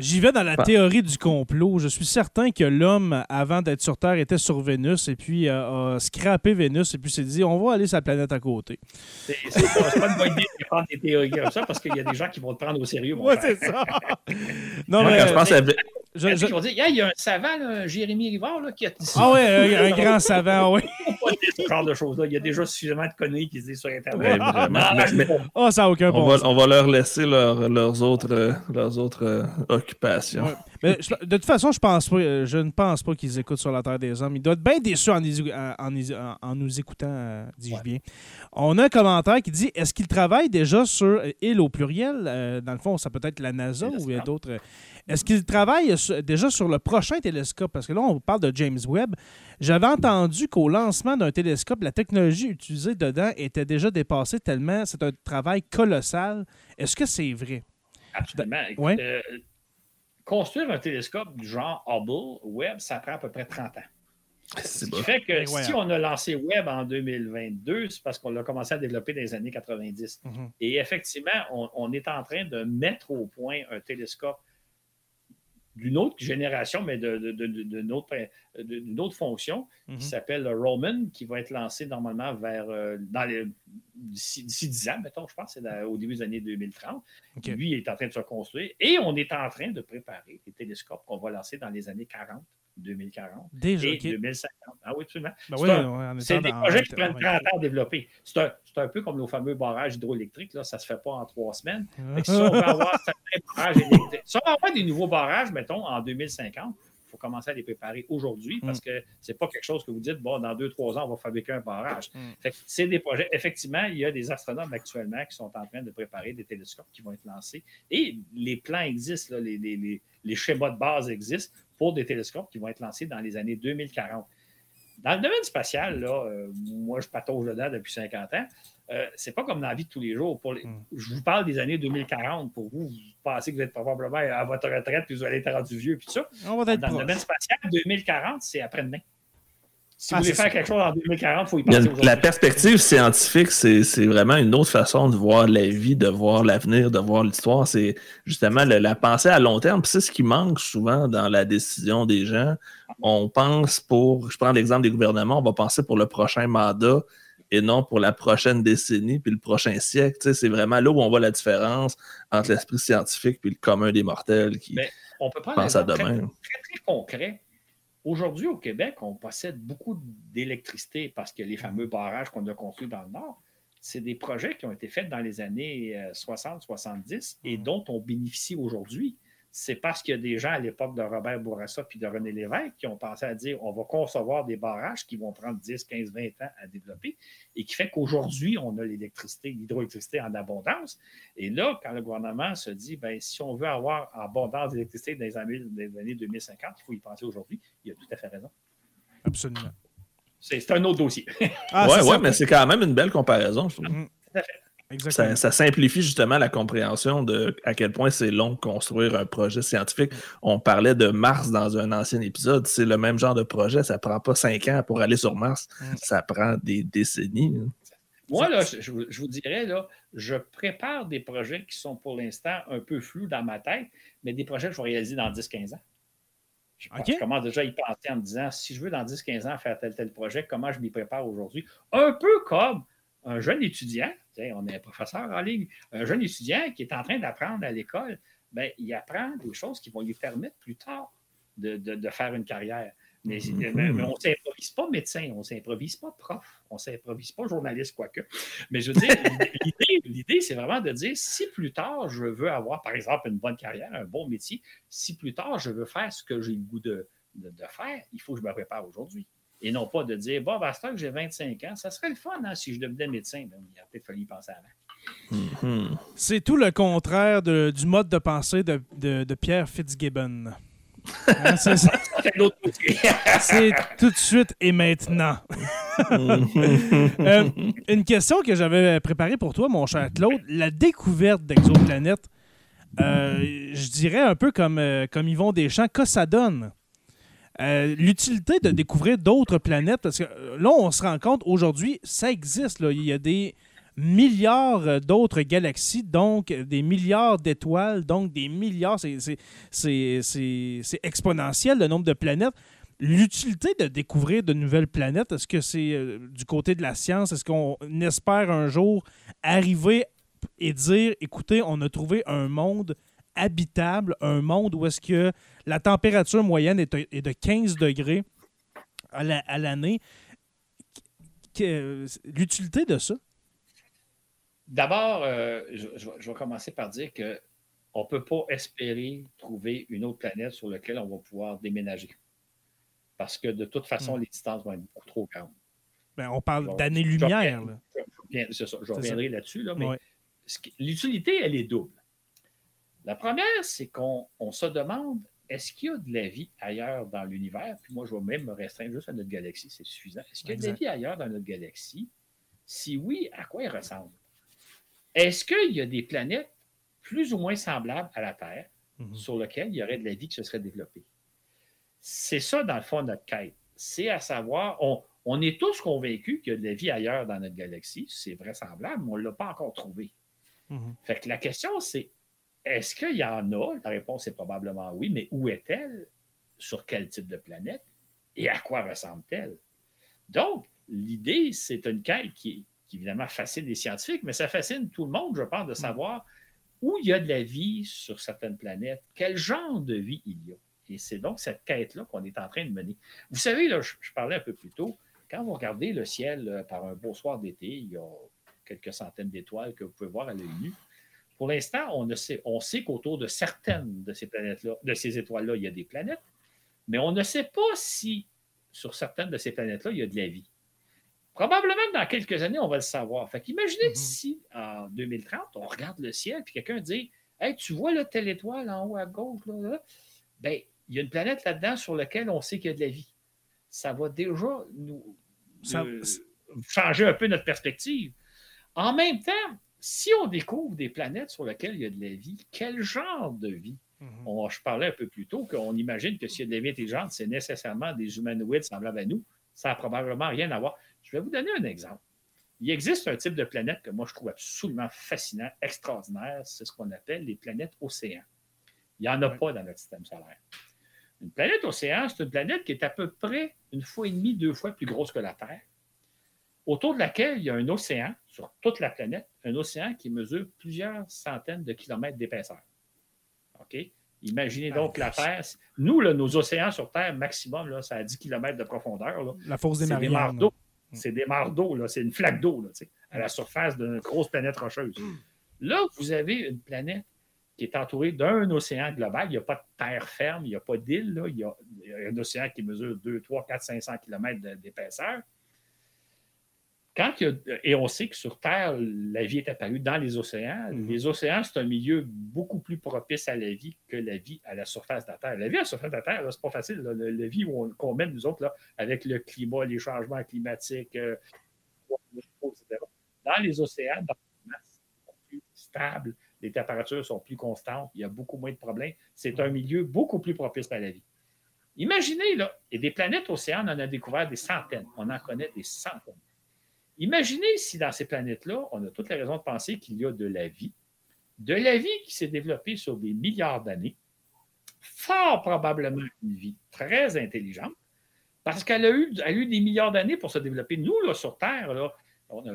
J'y vais dans la théorie du complot. Je suis certain que l'homme, avant d'être sur Terre, était sur Vénus et puis euh, a scrappé Vénus et puis s'est dit on va aller sur la planète à côté. C'est pas une bonne idée de prendre des théories comme ça parce qu'il y a des gens qui vont te prendre au sérieux. Oui, c'est ça. non, mais, je pense je, je... dire, il y a un savant, Jérémy Rivard, là, qui a dit Ah oui, un, grand savant, oui. ce genre de choses-là. Il y a déjà suffisamment de conneries qui se disent sur Internet. oh, ça n'a aucun on, va, on va leur laisser leurs autres, leurs autres euh, occupations. Mais de toute façon, je, pense pas, euh, je ne pense pas qu'ils écoutent sur la Terre des Hommes. Ils doivent être bien déçus en, en, en, nous écoutant, euh, dis-je bien. On a un commentaire qui dit Est-ce qu'ils travaillent déjà sur île au pluriel? Dans le fond, ça peut être la NASA ou d'autres. Est-ce qu'ils travaillent déjà sur le prochain télescope? Parce que là, on parle de James Webb. J'avais entendu qu'au lancement d'un télescope, la technologie utilisée dedans était déjà dépassée tellement c'est un travail colossal. Est-ce que c'est vrai? Absolument. Euh, construire un télescope du genre Hubble, Webb, ça prend à peu près 30 ans. Ce qui fait que si on a lancé Webb en 2022, c'est parce qu'on l'a commencé à développer dans les années 90. Mm-hmm. Et effectivement, on, est en train de mettre au point un télescope d'une autre génération, mais d'une autre, autre, fonction, qui mhm. s'appelle Roman, qui va être lancé normalement vers euh, d'ici 10 ans, mettons, je pense, c'est au début des années 2030. Lui est en train de se construire et on est en train de préparer les télescopes qu'on va lancer dans les années 40. 2040 Déjà, et 2050. Ah oui, absolument. Ben c'est des projets qui prennent 30 ans à développer. C'est un, un, peu comme nos fameux barrages hydroélectriques. Là, ça ne se fait pas en trois semaines. si on veut avoir barrages électriques, si on veut avoir des nouveaux barrages, mettons, en 2050, il faut commencer à les préparer aujourd'hui parce mm. que ce n'est pas quelque chose que vous dites, bon, dans deux, trois ans, on va fabriquer un barrage. Mm. C'est des projets. Effectivement, il y a des astronomes actuellement qui sont en train de préparer des télescopes qui vont être lancés. Et les plans existent, les, les, les, schémas de base existent pour des télescopes qui vont être lancés dans les années 2040. Dans le domaine spatial, là, euh, moi, je patauge dedans depuis 50 ans. Euh, c'est pas comme dans la vie de tous les jours. Pour hmm. Je vous parle des années 2040. Pour vous, vous pensez que vous êtes probablement à votre retraite puis vous allez être rendu vieux puis tout ça. dans le domaine spatial, 2040, c'est après-demain. Si vous ah, voulez faire quelque chose en 2040, il faut y penser. La perspective scientifique, c'est vraiment une autre façon de voir la vie, de voir l'avenir, de voir l'histoire. C'est justement la pensée à long terme. C'est ce qui manque souvent dans la décision des gens. On pense pour, je prends l'exemple des gouvernements, on va penser pour le prochain mandat et non pour la prochaine décennie puis le prochain siècle. C'est vraiment là où on voit la différence entre l'esprit scientifique et le commun des mortels qui pense à demain. très, très concret Aujourd'hui, au Québec, on possède beaucoup d'électricité parce que les fameux barrages qu'on a construits dans le Nord, c'est des projets qui ont été faits dans les années 60-70 euh, et mmh. dont on bénéficie aujourd'hui c'est parce qu'il y a des gens à l'époque de Robert Bourassa puis de René Lévesque qui ont pensé à dire on va concevoir des barrages qui vont prendre 10, 15, 20 ans à développer et qui fait qu'aujourd'hui, on a l'électricité, l'hydroélectricité en abondance. Et là, quand le gouvernement se dit ben, si on veut avoir abondance d'électricité dans les années, 2050, il faut y penser aujourd'hui, il a tout à fait raison. Absolument. C'est un autre dossier. ah, oui, ouais, mais c'est quand même une belle comparaison, je trouve. Tout à fait. Ça, simplifie justement la compréhension de à quel point c'est long de construire un projet scientifique. On parlait de Mars dans un ancien épisode. C'est le même genre de projet. Ça prend pas cinq ans pour aller sur Mars. Mm. Ça prend des décennies. Hein. Moi, là, je, vous dirais, là, je prépare des projets qui sont pour l'instant un peu flous dans ma tête, mais des projets que je vais réaliser dans 10-15 ans. Je, commence déjà à y penser en me disant, si je veux dans 10-15 ans faire tel tel projet, comment je m'y prépare aujourd'hui? Un peu comme un jeune étudiant, on est un professeur en ligne, un jeune étudiant qui est en train d'apprendre à l'école, ben, il apprend des choses qui vont lui permettre plus tard de, faire une carrière. Mais, Mm-hmm. on ne s'improvise pas médecin, on ne s'improvise pas prof, on ne s'improvise pas journaliste, quoique. Mais je veux dire, l'idée, c'est vraiment de dire si plus tard je veux avoir, par exemple, une bonne carrière, un bon métier, si plus tard je veux faire ce que j'ai le goût de, de, faire, il faut que je me prépare aujourd'hui. Et non pas de dire, bon, à ce que j'ai 25 ans, ça serait le fun hein, si je devenais médecin. Ben, il a peut-être fallu y penser avant. Mm-hmm. C'est tout le contraire de- du mode de pensée de, de- de Pierre Fitzgibbon. Hein, c'est- tout de suite et maintenant. Euh, une question que j'avais préparée pour toi, mon cher Claude. La découverte d'exoplanètes, euh, je dirais un peu comme, euh, comme Yvon Deschamps, que ça donne? Euh, L'utilité de découvrir d'autres planètes, parce que euh, là, on se rend compte aujourd'hui, ça existe. Là. Il y a des milliards euh, d'autres galaxies, donc des milliards d'étoiles, donc des milliards. c'est- exponentiel le nombre de planètes. L'utilité de découvrir de nouvelles planètes, est-ce que c'est du côté de la science? Est-ce qu'on espère un jour arriver et dire, écoutez, on a trouvé un monde habitable, un monde où est-ce que la température moyenne est, de 15 degrés à la- à l'année? Que- L'utilité de ça? D'abord, euh, je, je vais- commencer par dire que on ne peut pas espérer trouver une autre planète sur laquelle on va pouvoir déménager. Parce que de toute façon, Mm. les distances vont être beaucoup trop grandes. Ben, on parle d'années-lumière. je- reviendrai là-dessus, là, mais l'utilité, elle est double. La première, c'est qu'on on se demande est-ce qu'il y a de la vie ailleurs dans l'univers? Puis moi, je vais même me restreindre juste à notre galaxie, c'est suffisant. Est-ce qu'il y a de la vie ailleurs dans notre galaxie? Si oui, à quoi elle ressemble? Est-ce qu'il y a des planètes plus ou moins semblables à la Terre Mhm. sur lesquelles il y aurait de la vie qui se serait développée? C'est ça, dans le fond, notre quête. C'est à savoir, on, on est tous convaincus qu'il y a de la vie ailleurs dans notre galaxie. C'est vraisemblable, mais on ne l'a pas encore trouvé. Mhm. Fait que la question, c'est est-ce qu'il y en a? La réponse est probablement oui, mais où est-elle? Sur quel type de planète? Et à quoi ressemble-t-elle? Donc, l'idée, c'est une quête qui évidemment fascine les scientifiques, mais ça fascine tout le monde, je pense, de savoir où il y a de la vie sur certaines planètes, quel genre de vie il y a. Et c'est donc cette quête-là qu'on est en train de mener. Vous savez, là, je, je parlais un peu plus tôt, quand vous regardez le ciel euh, par un beau soir d'été, il y a quelques centaines d'étoiles que vous pouvez voir à l'œil nu. Pour l'instant, on, sait, on sait qu'autour de certaines de ces planètes-là, de ces étoiles-là, il y a des planètes, mais on ne sait pas si sur certaines de ces planètes-là, il y a de la vie. Probablement dans quelques années, on va le savoir. Fait qu'imaginez Mhm. si, en 2030, on regarde le ciel, puis quelqu'un dit Hey, tu vois là, telle étoile en haut à gauche, là, là? Ben, il y a une planète là-dedans sur laquelle on sait qu'il y a de la vie. Ça va déjà nous Ça- changer un peu notre perspective. En même temps, si on découvre des planètes sur lesquelles il y a de la vie, quel genre de vie? Mhm. On- je parlais un peu plus tôt qu'on imagine que s'il y a de la vie intelligente, c'est nécessairement des humanoïdes semblables à nous. Ça n'a probablement rien à voir. Je vais vous donner un exemple. Il existe un type de planète que moi je trouve absolument fascinant, extraordinaire. C'est ce qu'on appelle les planètes océans. Il n'y en a Ouais. pas dans notre système solaire. Une planète océan, c'est une planète qui est à peu près une fois et demie, deux fois plus grosse que la Terre, autour de laquelle il y a un océan sur toute la planète, un océan qui mesure plusieurs centaines de kilomètres d'épaisseur. OK? Imaginez donc Ah, la Terre. Nous, là, nos océans sur Terre, maximum, là, ça a 10 km de profondeur. là. La fosse des C'est des Mariannes. mares d'eau. C'est des mares d'eau, c'est une flaque d'eau à la surface d'une grosse planète rocheuse. Là, vous avez une planète qui est entourée d'un océan global. Il n'y a pas de terre ferme, il n'y a pas d'île. Il, y a il y a un océan qui mesure 2, 3, 4, 500 km d'épaisseur. Quand il y a- et on sait que sur Terre, la vie est apparue dans les océans. Mhm. Les océans, c'est un milieu beaucoup plus propice à la vie que la vie à la surface de la Terre. La vie à la surface de la Terre, c'est pas facile. là. La vie qu'on mène, nous autres, là, avec le climat, les changements climatiques, euh, etc. Dans les océans, dans les masses, plus stables, les températures sont plus constantes, il y a beaucoup moins de problèmes. C'est un milieu beaucoup plus propice à la vie. Imaginez, là, et des planètes océans, on en a découvert des centaines. On en connaît des centaines. Imaginez si dans ces planètes-là, on a toutes les raisons de penser qu'il y a de la vie, de la vie qui s'est développée sur des milliards d'années, fort probablement une vie très intelligente, parce qu'elle a eu, a des milliards d'années pour se développer. Nous, là, sur Terre, là,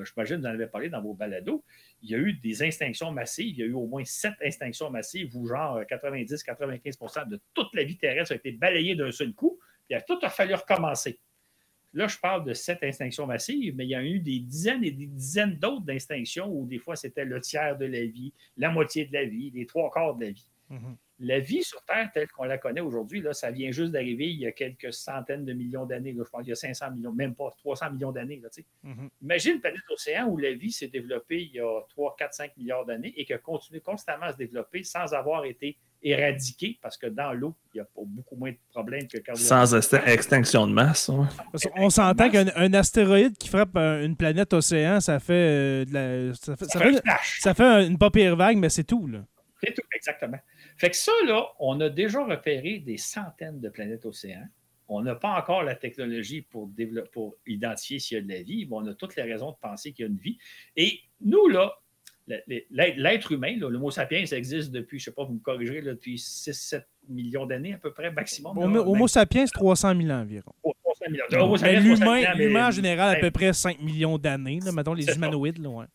j'imagine que vous en avez parlé dans vos balados, il y a eu des extinctions massives. Il y a eu au moins sept extinctions massives où, genre, 90-95% de toute la vie terrestre a été balayée d'un seul coup. Puis tout a fallu recommencer. Là, je parle de sept extinctions massives, mais il y a eu des dizaines et des dizaines d'autres d'extinctions où des fois c'était le tiers de la vie, la moitié de la vie, les trois quarts de la vie. Mm-hmm. La vie sur Terre, telle qu'on la connaît aujourd'hui, ça vient juste d'arriver il y a quelques centaines de millions d'années. Je pense qu'il y a 500 millions, même pas 300 millions d'années. Mm-hmm. Imagine une planète océan où la vie s'est développée il y a 3, 4, 5 milliards d'années et qui a continué constamment à se développer sans avoir été éradiquée parce que dans l'eau, il y a beaucoup moins de problèmes que quand Sans extinction de masse. On s'entend qu'un astéroïde qui frappe une planète océan, ça fait, euh, ça fait, ça, fait, une pas vague, mais c'est tout. C'est tout, exactement. Fait que ça, là, on a déjà repéré des centaines de planètes océans. On n'a pas encore la technologie pour, pour identifier s'il y a de la vie, mais on a toutes les raisons de penser qu'il y a une vie. Et nous, là, l'être humain, le Homo sapiens, ça existe depuis, je ne sais pas, vous me corrigerez, depuis 6-7 millions d'années à peu près, maximum. Homo, sapiens, c'est 300 000 ans environ. 300 millions. L'humain, en général, à peu près 5 millions d'années, mettons les humanoïdes. Là,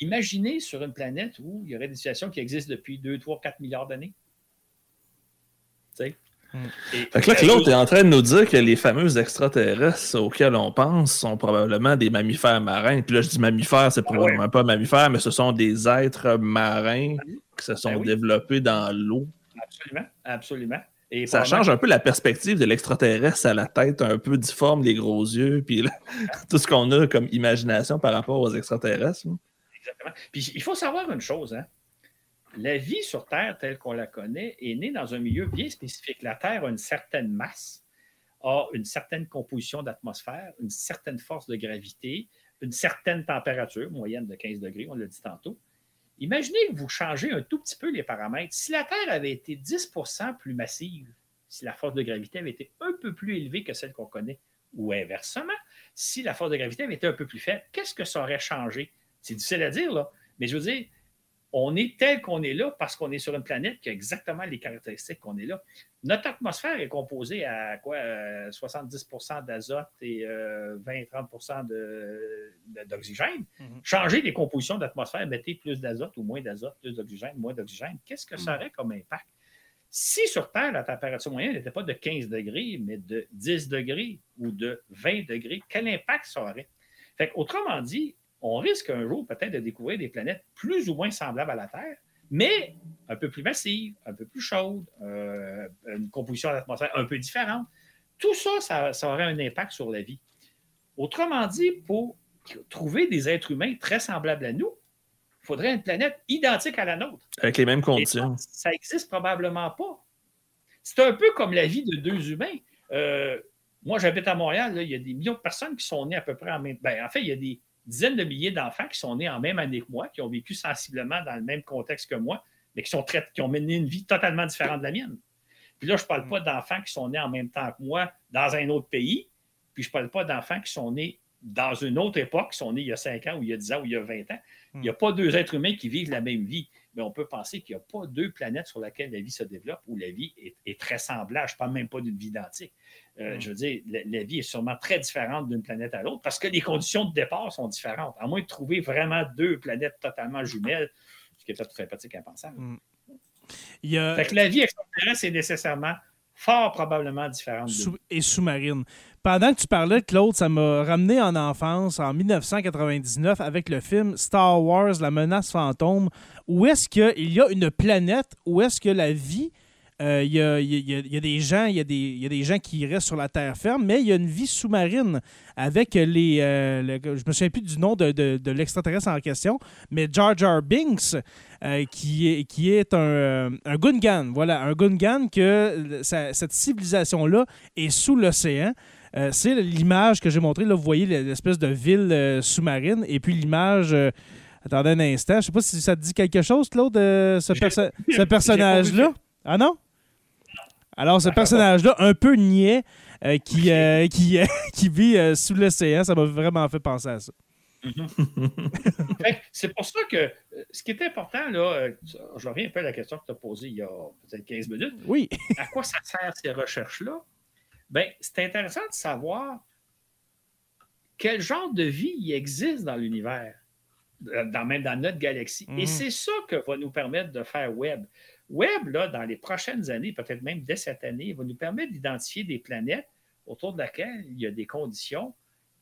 Imaginez sur une planète où il y aurait des situations qui existent depuis 2, 3, 4 milliards d'années. Hmm. fait que là, Claude est en train de nous dire que les fameux extraterrestres auxquels on pense sont probablement des mammifères marins. Puis là, je dis mammifères, c'est probablement pas mammifères, mais ce sont des êtres marins qui se sont ben développés dans l'eau. Absolument, absolument. Et ça change un peu la perspective de l'extraterrestre à la tête un peu difforme, les gros yeux, puis tout ce qu'on a comme imagination par rapport aux extraterrestres. Exactement. Puis il faut savoir une chose, hein? La vie sur Terre telle qu'on la connaît est née dans un milieu bien spécifique. La Terre a une certaine masse, a une certaine composition d'atmosphère, une certaine force de gravité, une certaine température moyenne de 15 degrés, on l'a dit tantôt. Imaginez que vous changez un tout petit peu les paramètres. Si la Terre avait été 10% plus massive, si la force de gravité avait été un peu plus élevée que celle qu'on connaît, ou inversement, si la force de gravité avait été un peu plus faible, qu'est-ce que ça aurait changé? C'est difficile à dire, là. Mais je veux dire, on est tel qu'on est là parce qu'on est sur une planète qui a exactement les caractéristiques qu'on est là. Notre atmosphère est composée à quoi 70% euh, d'azote et 20-30% euh, d'oxygène. Mhm. Changer les compositions d'atmosphère, mettez plus d'azote ou moins d'azote, plus d'oxygène, moins d'oxygène, qu'est-ce que ça mhm. aurait comme impact? Si sur Terre, la température moyenne n'était pas de 15 degrés, mais de 10 degrés ou de 20 degrés, quel impact ça aurait? Fait autrement dit, on risque un jour peut-être de découvrir des planètes plus ou moins semblables à la Terre, mais un peu plus massives, un peu plus chaudes, euh, une composition de l'atmosphère un peu différente. Tout ça, ça, aurait un impact sur la vie. Autrement dit, pour trouver des êtres humains très semblables à nous, il faudrait une planète identique à la nôtre. Avec les mêmes conditions. ça n'existe probablement pas. C'est un peu comme la vie de deux humains. Euh, moi, j'habite à Montréal, il y a des millions de personnes qui sont nées à peu près en même temps. Ben, en fait, il y a des, dizaines de milliers d'enfants qui sont nés en même année que moi, qui ont vécu sensiblement dans le même contexte que moi, mais qui, sont qui ont mené une vie totalement différente de la mienne. Puis là, je ne parle pas d'enfants qui sont nés en même temps que moi dans un autre pays, puis je ne parle pas d'enfants qui sont nés dans une autre époque, qui sont nés il y a 5 ans ou il y a 10 ans ou il y a 20 ans. Il n'y a pas deux êtres humains qui vivent la même vie, mais on peut penser qu'il n'y a pas deux planètes sur lesquelles la vie se développe où la vie est, très semblable. Je ne parle même pas d'une vie identique. Euh, mm. Je veux dire, la, vie est sûrement très différente d'une planète à l'autre parce que les conditions de départ sont différentes. À moins de trouver vraiment deux planètes totalement jumelles, ce qui est tout sympathique impensable. Mm. Il Fait que la vie extraterrestre est nécessairement fort probablement différente. et sous-marine. Pendant que tu parlais, Claude, ça m'a ramené en enfance en 1999 avec le film Star Wars, La menace fantôme, où est-ce qu'il y a une planète, où est-ce que la vie il y, a, des gens, il y, a des gens qui restent sur la terre ferme, mais il y a une vie sous-marine avec les. Euh, je me souviens plus du nom de, l'extraterrestre en question, mais Jar Jar Binks, euh, qui, est, qui est un, euh, un Gungan. Voilà, un Gungan que cette civilisation-là est sous l'océan. c'est l'image que j'ai montrée. Là, vous voyez l'espèce de ville sous-marine. Et puis l'image. attendez un instant. Je ne sais pas si ça te dit quelque chose, Claude, ce, ce personnage-là? Ah non? Alors, ce personnage-là, un peu niais, euh, qui, euh, qui, euh, qui vit sous l'océan, ça m'a vraiment fait penser à ça. c'est pour ça que ce qui est important, là, je reviens un peu à la question que tu as posée il y a peut-être 15 minutes. Oui. à quoi ça sert ces recherches-là? Bien, c'est intéressant de savoir quel genre de vie il existe dans l'univers, dans, même dans notre galaxie. Et Mhm. c'est ça que va nous permettre de faire Web. Web, là, dans les prochaines années, peut-être même dès cette année, va nous permettre d'identifier des planètes autour de laquelle il y a des conditions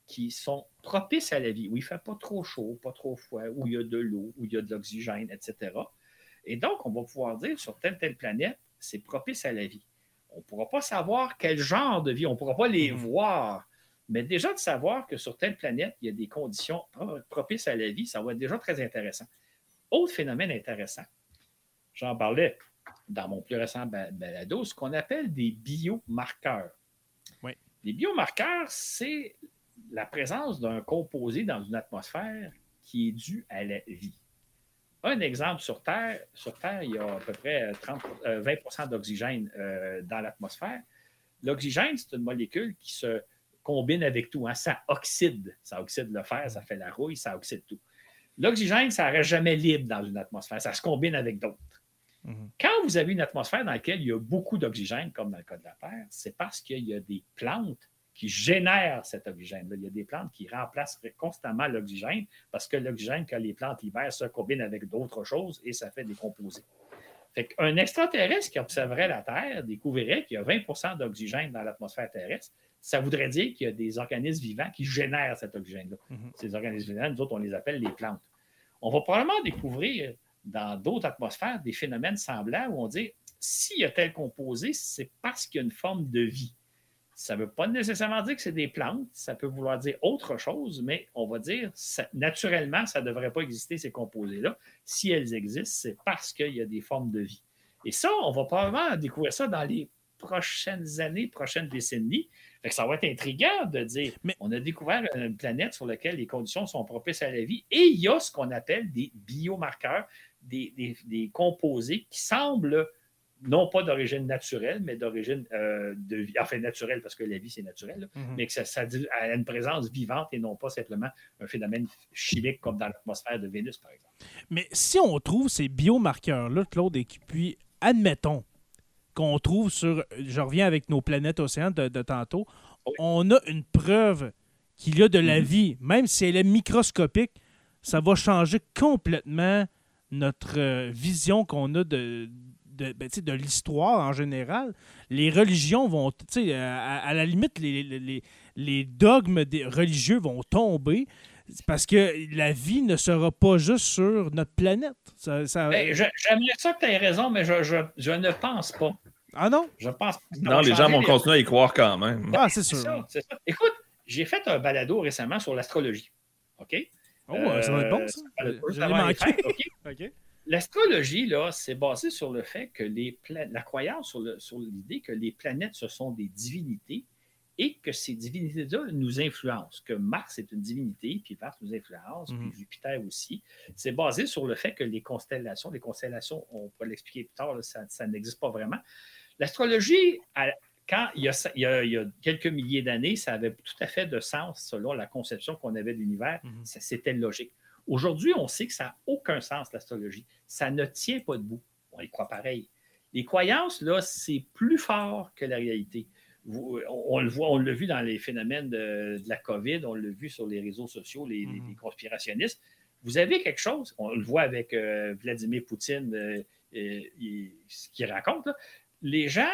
qui sont propices à la vie, où il ne fait pas trop chaud, pas trop froid, où il y a de l'eau, où il y a de l'oxygène, etc. Et donc, on va pouvoir dire sur telle telle planète, c'est propice à la vie. On ne pourra pas savoir quel genre de vie, on ne pourra pas les Mhm. voir. Mais déjà de savoir que sur telle planète, il y a des conditions pro- propices à la vie, ça va être déjà très intéressant. Autre phénomène intéressant, j'en parlais dans mon plus récent ba- balado, ce qu'on appelle des biomarqueurs. Oui. Les biomarqueurs, c'est la présence d'un composé dans une atmosphère qui est due à la vie. Un exemple sur Terre, sur Terre, il y a à peu près 30, euh, 20% d'oxygène euh, dans l'atmosphère. L'oxygène, c'est une molécule qui se combine avec tout. hein. Ça oxyde. Ça oxyde le fer, ça fait la rouille, ça oxyde tout. L'oxygène, ça ne reste jamais libre dans une atmosphère. Ça se combine avec d'autres. Mhm. Quand vous avez une atmosphère dans laquelle il y a beaucoup d'oxygène, comme dans le cas de la Terre, c'est parce qu'il y a des plantes qui génèrent cet oxygène. Il y a des plantes qui remplacent constamment l'oxygène parce que l'oxygène que les plantes libèrent se combine avec d'autres choses et ça fait des composés. Fait qu'un extraterrestre qui observerait la Terre découvrirait qu'il y a 20% d'oxygène dans l'atmosphère terrestre. Ça voudrait dire qu'il y a des organismes vivants qui génèrent cet oxygène-là. Mhm. Ces organismes vivants, nous autres, on les appelle les plantes. On va probablement découvrir dans d'autres atmosphères des phénomènes semblables où on dit s'il y a tel composé, c'est parce qu'il y a une forme de vie. Ça ne veut pas nécessairement dire que c'est des plantes, ça peut vouloir dire autre chose, mais on va dire ça- naturellement, ça ne devrait pas exister, ces composés-là. Si elles existent, c'est parce qu'il y a des formes de vie. Et ça, on va probablement découvrir ça dans les prochaines années, prochaines décennies. Fait que ça va être intriguant de dire Mais- on a découvert une planète sur laquelle les conditions sont propices à la vie et il y a ce qu'on appelle des biomarqueurs, des, des- des composés qui semblent non pas d'origine naturelle, mais d'origine euh, de vie, enfin naturelle, parce que la vie, c'est naturel, là, Mhm. mais que ça, ça a une présence vivante et non pas simplement un phénomène chimique comme dans l'atmosphère de Vénus, par exemple. Mais si on trouve ces biomarqueurs-là, Claude, et puis admettons qu'on trouve sur, je reviens avec nos planètes océans de, de tantôt, Oui. on a une preuve qu'il y a de la Mhm. vie, même si elle est microscopique, ça va changer complètement notre euh, vision qu'on a de, de, ben, tu sais, de l'histoire en général. Les religions vont, tu sais, à, à la limite, les, les- les- les dogmes des religieux vont tomber. Parce que la vie ne sera pas juste sur notre planète. Ça- ça- Ben, J'aimerais ça que tu aies raison, mais je, je- je ne pense pas. Ah non? Je pense Non, les gens vont continuer à y croire quand même. Ah, c'est sûr. ça, c'est ça. Écoute, j'ai fait un balado récemment sur l'astrologie. OK? Oh, ça va être bon, Euh, ça. va être avant les manqué. L'astrologie, là, c'est basé sur le fait que les pla- la croyance sur, le- sur l'idée que les planètes, ce sont des divinités et que ces divinités-là nous influencent, que Mars est une divinité, puis Mars nous influence, Mhm. puis Jupiter aussi. C'est basé sur le fait que les constellations, les constellations, on peut l'expliquer plus tard, là, ça, ça n'existe pas vraiment. L'astrologie, quand il y, a, il y a- il y a quelques milliers d'années, ça avait tout à fait de sens selon la conception qu'on avait de l'univers. Mhm. C'était logique. Aujourd'hui, on sait que ça n'a aucun sens, l'astrologie. Ça ne tient pas debout. On y croit pareil. Les croyances, là, c'est plus fort que la réalité. Vous- on, on le voit, on l'a vu dans les phénomènes de, de la COVID, on l'a vu sur les réseaux sociaux, les, Mhm. les conspirationnistes. Vous avez quelque chose, on le voit avec euh, Vladimir Poutine, euh, euh, il- ce qu'il raconte. là. Les gens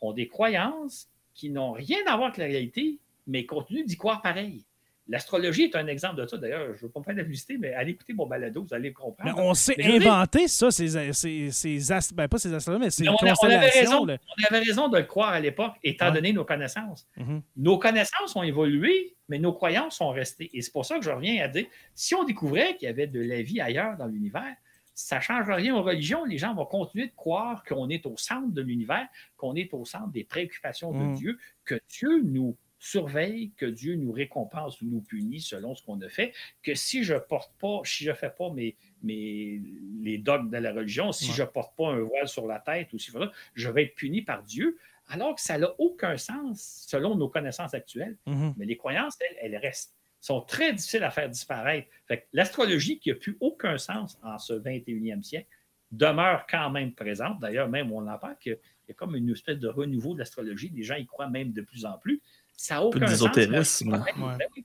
ont des croyances qui n'ont rien à voir avec la réalité, mais continuent d'y croire pareil. L'astrologie est un exemple de ça. D'ailleurs, je ne veux pas me faire la publicité, mais allez écouter mon balado, vous allez Mais comprendre. on s'est inventé ça, ces, ces, ces ast- ben, pas ces astronomes, mais ces Mais on, a- on avait raison, on avait raison de le croire à l'époque, étant donné nos connaissances. Mhm. Nos connaissances ont évolué, mais nos croyances sont restées. Et c'est pour ça que je reviens à dire, si on découvrait qu'il y avait de la vie ailleurs dans l'univers, ça ne change rien aux religions. Les gens vont continuer de croire qu'on est au centre de l'univers, qu'on est au centre des préoccupations Mm. de Dieu, que Dieu nous surveille, que Dieu nous récompense ou nous punit selon ce qu'on a fait, que si je porte pas, si je fais pas mes, mes, les dogmes de la religion, si Ouais. je porte pas un voile sur la tête ou si voilà, je vais être puni par Dieu, alors que ça n'a aucun sens selon nos connaissances actuelles. Mhm. Mais les croyances, elles, elles restent. Sont très difficiles à faire disparaître. Fait que l'astrologie, qui n'a plus aucun sens en ce 21e siècle, demeure quand même présente. D'ailleurs, même on en parle qu'il y a comme une espèce de renouveau de l'astrologie. Les gens y croient même de plus en plus. Ça n'a peu aucun sens. Ben Ouais. oui.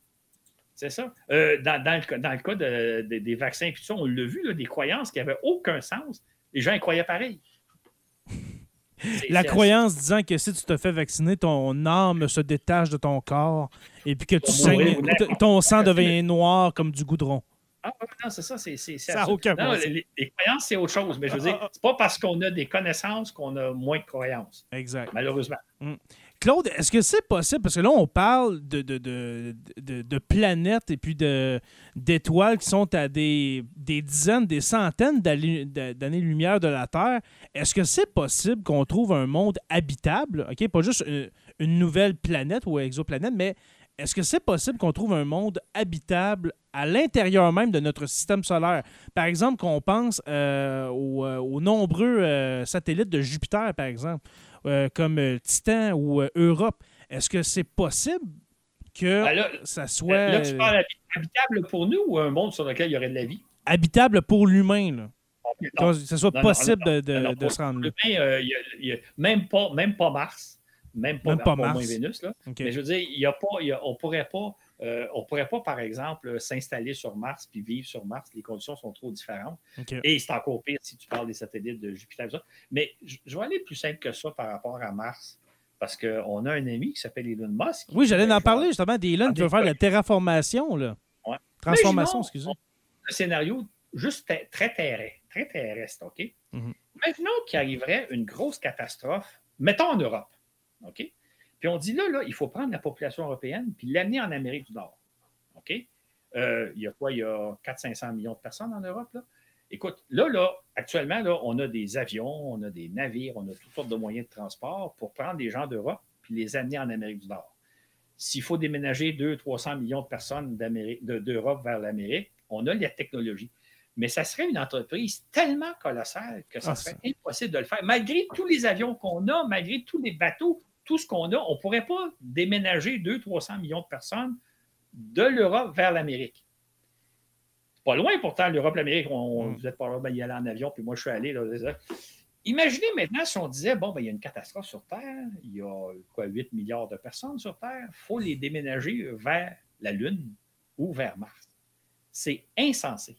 C'est ça. Euh, dans, dans, le, cas- dans le cas de- de- des vaccins, puis tout ça, on l'a vu, là, des croyances qui n'avaient aucun sens. Les gens y croyaient pareil. La croyance disant que si tu te fais vacciner, ton âme se détache de ton corps et puis que tu saignes, ton sang devient noir comme du goudron. Ah, non, c'est ça. C'est, Ça aucun Non, les, les croyances, c'est autre chose. Mais je veux dire, c'est pas parce qu'on a des connaissances qu'on a moins de croyances, Exact. malheureusement. Claude, est-ce que c'est possible? Parce que là, on parle de, de, de, de- planètes et puis d'étoiles qui sont à des, des dizaines, des centaines d'années- d'années-lumière de la Terre. Est-ce que c'est possible qu'on trouve un monde habitable? Pas juste une, nouvelle planète ou exoplanète, mais est-ce que c'est possible qu'on trouve un monde habitable à l'intérieur même de notre système solaire? Par exemple, qu'on pense euh, aux, euh, aux nombreux euh, satellites de Jupiter, par exemple comme euh, Titan ou euh, Europe. Est-ce que c'est possible que Ben là, ça soit là, tu euh, parles habi- habitable pour nous ou un monde sur lequel il y aurait de la vie? habitable pour l'humain? Que ce soit Non, possible non, de, se rendre là. euh, même, pas, même pas Mars, même pas, Même pas encore moins Mars. Vénus. Là. Mais je veux dire, il y a pas, il y a- on pourrait pas, euh, on pourrait pas, par exemple, s'installer sur Mars puis vivre sur Mars. Les conditions sont trop différentes. Et c'est encore pire si tu parles des satellites de Jupiter. ça. Mais je vais aller plus simple que ça par rapport à Mars. Parce qu'on a un ami qui s'appelle Elon Musk. Oui, j'allais Ben, en parler justement d'Elon qui veut faire la terraformation. Là. Ouais. Transformation, excusez. un scénario juste te- très terrestre, très terrestre, OK? Mhm. Imaginons qu'il arriverait une grosse catastrophe, mettons en Europe, OK? Puis on dit là, là, il faut prendre la population européenne puis l'amener en Amérique du Nord, OK? Euh, il y a quoi? Il y a 400-500 millions de personnes en Europe, là? Écoute, là, là, actuellement, là, on a des avions, on a des navires, on a toutes sortes de moyens de transport pour prendre des gens d'Europe puis les amener en Amérique du Nord. S'il faut déménager 200-300 millions de personnes de- d'Europe vers l'Amérique, on a la technologie. Mais ça serait une entreprise tellement colossale que ça Ah, serait impossible de le faire. Malgré tous les avions qu'on a, malgré tous les bateaux, tout ce qu'on a, on ne pourrait pas déménager 200-300 millions de personnes de l'Europe vers l'Amérique. Pas loin pourtant, l'Europe, l'Amérique, on, Mm. vous êtes pas là, ben, y aller en avion, puis moi je suis allé. Là. Imaginez maintenant si on disait, bon, ben, il y a une catastrophe sur Terre, il y a quoi, 8 milliards de personnes sur Terre, il faut les déménager vers la Lune ou vers Mars. C'est insensé.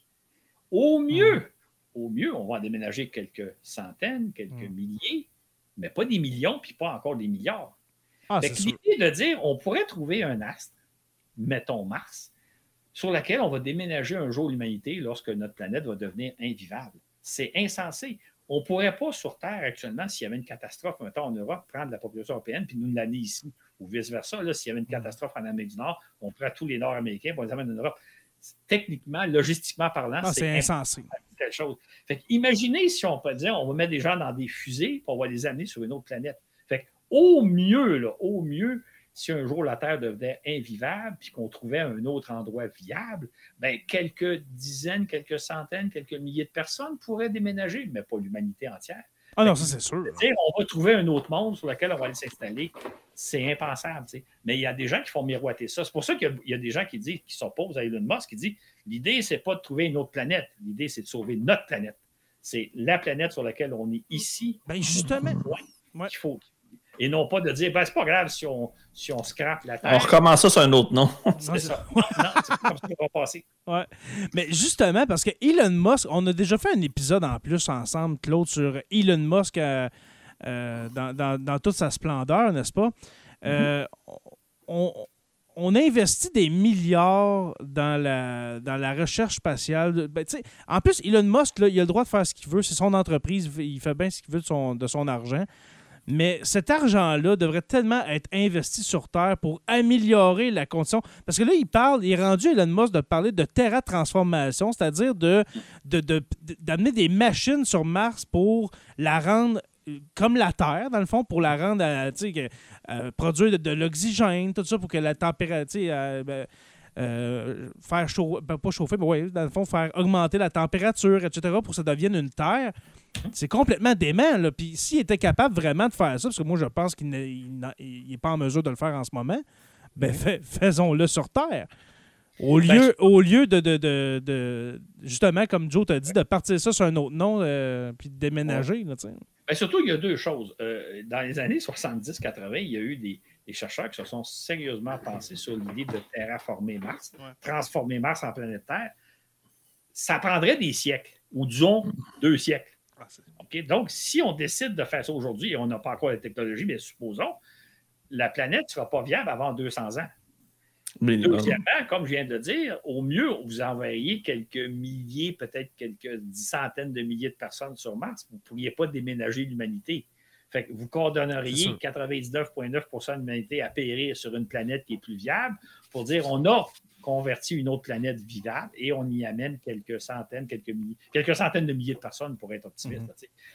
Au mieux, au mieux, on va en déménager quelques centaines, quelques Mm. milliers, mais pas des millions, puis pas encore des milliards. Ah. L'idée de dire, on pourrait trouver un astre, mettons Mars, sur lequel on va déménager un jour l'humanité lorsque notre planète va devenir invivable. C'est insensé. On ne pourrait pas sur Terre actuellement, s'il y avait une catastrophe, mettons en Europe, prendre la population européenne puis nous l'amener ici, ou vice-versa. Là, S'il y avait une Mm. catastrophe en Amérique du Nord, on prend tous les Nord-Américains et on les amène en Europe. Techniquement, logistiquement parlant, Ah, c'est insensé. telle chose. Fait imaginez si on peut dire, on va mettre des gens dans des fusées, puis on va les amener sur une autre planète. Fait au mieux, là, au mieux, si un jour la Terre devenait invivable, puis qu'on trouvait un autre endroit viable, ben, quelques dizaines, quelques centaines, quelques milliers de personnes pourraient déménager, mais pas l'humanité entière. Ah non, ça c'est sûr. Dire, on va trouver un autre monde sur lequel on va aller s'installer, c'est impensable. Mais il y a des gens qui font miroiter ça. C'est pour ça qu'il y a- il y, a des gens qui disent, qui s'opposent à Elon Musk, qui disent l'idée, c'est pas de trouver une autre planète. L'idée, c'est de sauver notre planète. C'est la planète sur laquelle on est ici Ben justement. Ouais. Qu'il faut. Et non pas de dire, ben, c'est pas grave si on, si on scrape la On Terre. recommence ça sur un autre nom. Non, C'est ça. Non, c'est pas comme ça qu'on va passer. Mais justement, parce que Elon Musk, on a déjà fait un épisode en plus ensemble, Claude, sur Elon Musk euh, euh, dans, dans- dans toute sa splendeur, n'est-ce pas? Euh, on, on investit des milliards dans la, dans la recherche spatiale. Ben, tu sais, en plus, Elon Musk, là, il a le droit de faire ce qu'il veut. C'est son entreprise. il fait- Il fait bien ce qu'il veut de son, de son argent. Mais cet argent-là devrait tellement être investi sur Terre pour améliorer la condition. Parce que là, il parle, il est rendu Elon Musk de parler de terratransformation, c'est-à-dire de, d'amener des machines sur Mars pour la rendre euh, comme la Terre, dans le fond, pour la rendre, à, que, euh, produire de, l'oxygène, tout ça, pour que la température, euh, ben, euh, faire chauffer, pas chauffer, mais ouais, dans le fond, faire augmenter la température, etc., pour que ça devienne une Terre. C'est complètement dément. Là. Puis s'il était capable vraiment de faire ça, parce que moi, je pense qu'il n'est pas en mesure de le faire en ce moment, ben fais- faisons-le sur Terre. Au Ben, lieu, au lieu de, de, de- de- justement, comme Joe t'a dit, de partir ça sur un autre nom, euh, puis de déménager. là, sais. Ben, surtout, il y a deux choses. Euh, dans les années 70-80, il y a eu des, les chercheurs qui se sont sérieusement pensés sur l'idée de terraformer Mars, transformer Mars en planète Terre, ça prendrait des siècles, ou disons deux siècles. Ah, Donc, si on décide de faire ça aujourd'hui, et on n'a pas encore la technologie, mais supposons, la planète ne sera pas viable avant 200 ans. Deuxièmement, comme je viens de dire, au mieux, vous envoyez quelques milliers, peut-être quelques centaines de milliers de personnes sur Mars. Vous ne pourriez pas déménager l'humanité. Fait que vous coordonneriez 99,9% de l'humanité à périr sur une planète qui est plus viable pour dire on a converti une autre planète vivable et on y amène quelques centaines, quelques, milliers, quelques centaines de milliers de personnes pour être optimiste. Mhm.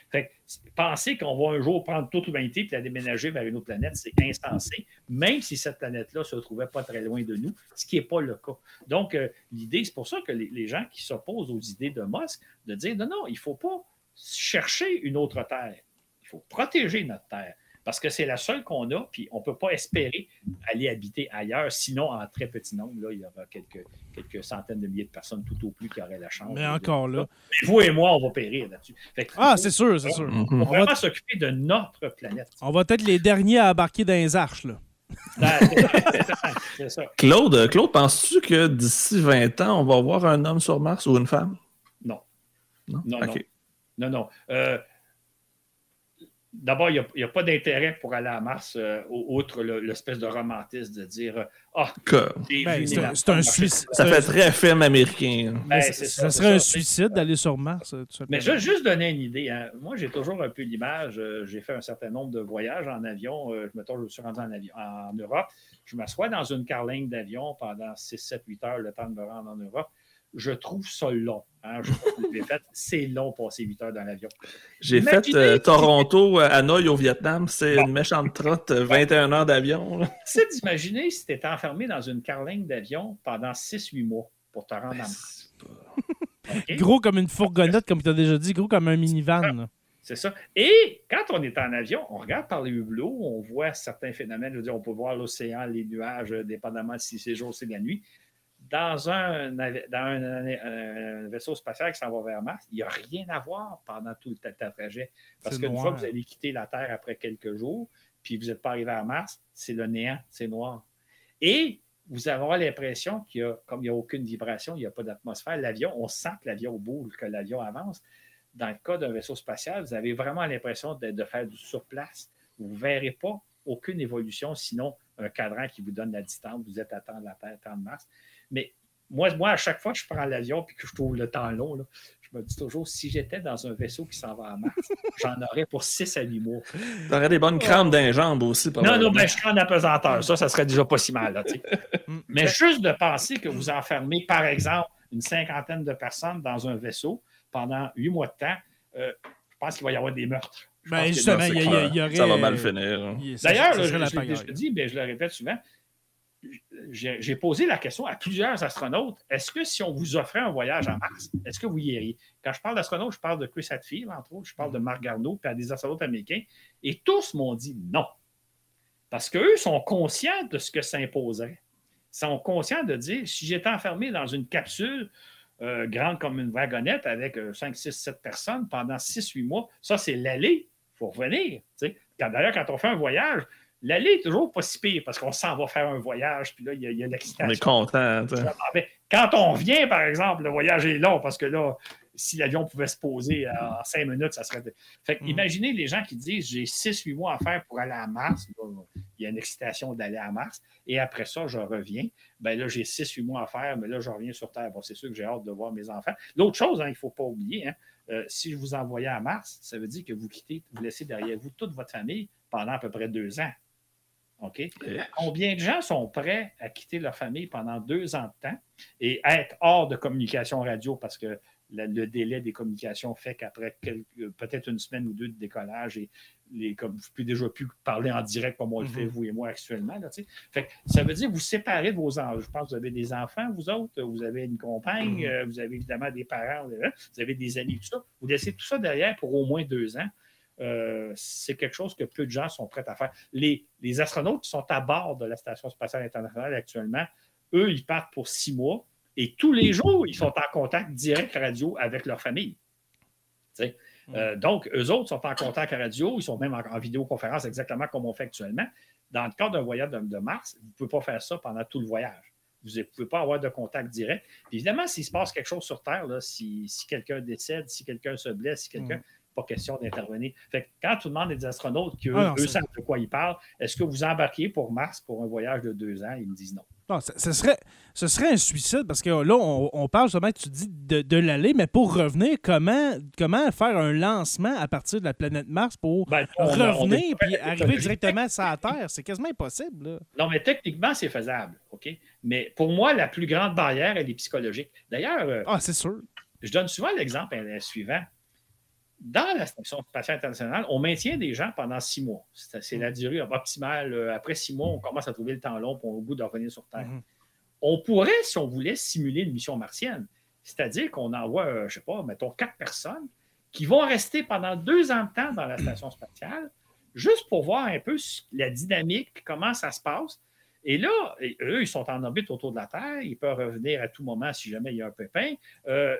fait penser qu'on va un jour prendre toute l'humanité et la déménager vers une autre planète, c'est insensé, même si cette planète-là se trouvait pas très loin de nous, ce qui n'est pas le cas. Donc, euh, l'idée, c'est pour ça que les, les gens qui s'opposent aux idées de Musk, de dire non, non, il ne faut pas chercher une autre Terre il faut protéger notre terre parce que c'est la seule qu'on a, puis on ne peut pas espérer aller habiter ailleurs, sinon en très petit nombre, là, il y aura quelques, quelques centaines de milliers de personnes tout au plus qui auraient la chance. Mais encore là. vous et moi, on va périr là-dessus. Ah, c'est sûr, c'est sûr. On, va vraiment s'occuper de notre planète. On va être les derniers à embarquer dans les arches, là. ça. Claude, Claude penses-tu que d'ici 20 ans, on va avoir un homme sur Mars ou une femme? Non. Non, non. Non, non. Euh, D'abord, il n'y a, pas d'intérêt pour aller à Mars, euh, outre l'espèce de romantisme de dire euh, Ah, ben, c'est un, suicide. Ça fait très film américain. Ben, ça, serait un suicide d'aller sur Mars. Euh, Mais je vais juste donner une idée. Hein. Moi, j'ai toujours un peu l'image. j'ai fait un certain nombre de voyages en avion. je, me je suis rendu en, avion, en Europe. Je m'assois dans une carlingue d'avion pendant 6, 7, 8 heures, le temps de me rendre en Europe je trouve ça long. Hein. c'est long passer 8 heures dans l'avion. J'ai fait euh, Toronto, euh, Hanoï au Vietnam. C'est une méchante trotte, 21 euh, heures d'avion. C'est d'imaginer si tu étais enfermé dans une carlingue d'avion pendant 6-8 mois pour te rendre à Mars. Gros comme une fourgonnette, comme tu as déjà dit, gros comme un minivan. C'est ça. Et quand on est en avion, on regarde par les hublots, on voit certains phénomènes. Je veux dire, on peut voir l'océan, les nuages, dépendamment si c'est jour ou c'est la nuit dans, un, dans un, vaisseau spatial qui s'en va vers Mars, il n'y a rien à voir pendant tout le trajet. Parce qu'une fois que vous allez quitter la Terre après quelques jours, puis vous n'êtes pas arrivé à Mars, c'est le néant, c'est noir. Et vous avez l'impression qu'il y a, comme il n'y a aucune vibration, il n'y a pas d'atmosphère, l'avion, on sent que l'avion bouge, que l'avion avance. Dans le cas d'un vaisseau spatial, vous avez vraiment l'impression de, de, faire du surplace. Vous ne verrez pas aucune évolution, sinon un cadran qui vous donne la distance. Vous êtes à temps de la Terre, temps de Mars. Mais moi, moi, à chaque fois que je prends l'avion et que je trouve le temps long, je me dis toujours, si j'étais dans un vaisseau qui s'en va à Mars, j'en aurais pour 6 à 8 mois. Tu aurais des bonnes crampes d'un jambes aussi. Non, non, mais je crains la pesanteur. Ça, ça serait déjà pas si mal. Là, mm. mais juste de penser que vous enfermez, par exemple, une cinquantaine de personnes dans un vaisseau pendant 8 mois de temps, euh, je pense qu'il va y avoir des meurtres. Ben, justement, il y, aurait... Ça va mal finir. D'ailleurs, je, je, dis, mais je le répète souvent, j'ai posé la question à plusieurs astronautes est-ce que si on vous offrait un voyage à Mars, est-ce que vous y iriez? Quand je parle d'astronautes, je parle de Chris Hadfield, entre autres, je parle de Marc Garneau, puis à des astronautes américains, et tous m'ont dit non. Parce qu'eux sont conscients de ce que ça imposerait. Ils sont conscients de dire si j'étais enfermé dans une capsule euh, grande comme une wagonnette avec 5, 6, 7 personnes pendant 6-8 mois, ça, c'est l'aller. Il faut revenir. D'ailleurs, quand on fait un voyage, L'aller est toujours pas si pire parce qu'on s'en va faire un voyage, puis là, il y a, l'excitation. On est content. Quand on vient, par exemple, le voyage est long parce que là, si l'avion pouvait se poser en cinq minutes, ça serait. Fait mm. imaginez les gens qui disent j'ai six, huit mois à faire pour aller à Mars. il y a une excitation d'aller à Mars. Et après ça, je reviens. Ben là, j'ai six, huit mois à faire, mais là, je reviens sur Terre. Bon, c'est sûr que j'ai hâte de voir mes enfants. L'autre chose, hein, il ne faut pas oublier, hein, euh, si je vous envoyais à Mars, ça veut dire que vous quittez, vous laissez derrière vous toute votre famille pendant à peu près deux ans. OK? Combien de gens sont prêts à quitter leur famille pendant deux ans de temps et être hors de communication radio parce que le délai des communications fait qu'après peut-être une semaine ou deux de décollage et les, comme vous pouvez déjà plus parler en direct comme on le fait, mm-hmm. vous et moi, actuellement. fait ça veut dire que vous séparez de vos enfants. Je pense que vous avez des enfants, vous autres, vous avez une compagne, mm-hmm. euh, vous avez évidemment des parents, vous avez des amis, tout ça. Vous laissez tout ça derrière pour au moins deux ans. Euh, c'est quelque chose que peu de gens sont prêts à faire. Les, astronautes qui sont à bord de la Station spatiale internationale actuellement, eux, ils partent pour six mois et tous les jours, ils sont en contact direct radio avec leur famille. Euh, donc, eux autres sont en contact radio, ils sont même en, vidéoconférence exactement comme on fait actuellement. dans le cas d'un voyage de, Mars, vous ne pouvez pas faire ça pendant tout le voyage. Vous ne pouvez pas avoir de contact direct. évidemment, s'il se passe quelque chose sur Terre, si, quelqu'un décède, si quelqu'un se blesse, si quelqu'un. Mm. Pas question d'intervenir. Fait quand tu demandes des astronautes qui, eux, ah savent de quoi ils parlent, est-ce que vous embarquez pour Mars pour un voyage de deux ans? Ils me disent non. Non, ce, serait, ce serait un suicide parce que là, on, parle justement, tu dis de, l'aller, mais pour revenir, comment, comment faire un lancement à partir de la planète Mars pour ben, revenir et arriver directement sur la Terre? C'est quasiment impossible. Non, mais techniquement, c'est faisable. OK? Mais pour moi, la plus grande barrière, elle est psychologique. D'ailleurs, euh, ah, c'est sûr. Je donne souvent l'exemple suivant dans la Station spatiale internationale, on maintient des gens pendant six mois. C'est la mm. durée optimale. Euh, après six mois, on commence à trouver le temps long pour au bout de revenir sur Terre. Mm-hmm. On pourrait, si on voulait, simuler une mission martienne. C'est-à-dire qu'on envoie, euh, je ne sais pas, mettons quatre personnes qui vont rester pendant deux ans de temps dans la station spatiale, juste pour voir un peu la dynamique, comment ça se passe. Et là, eux, ils sont en orbite autour de la Terre. Ils peuvent revenir à tout moment si jamais il y a un pépin. Euh,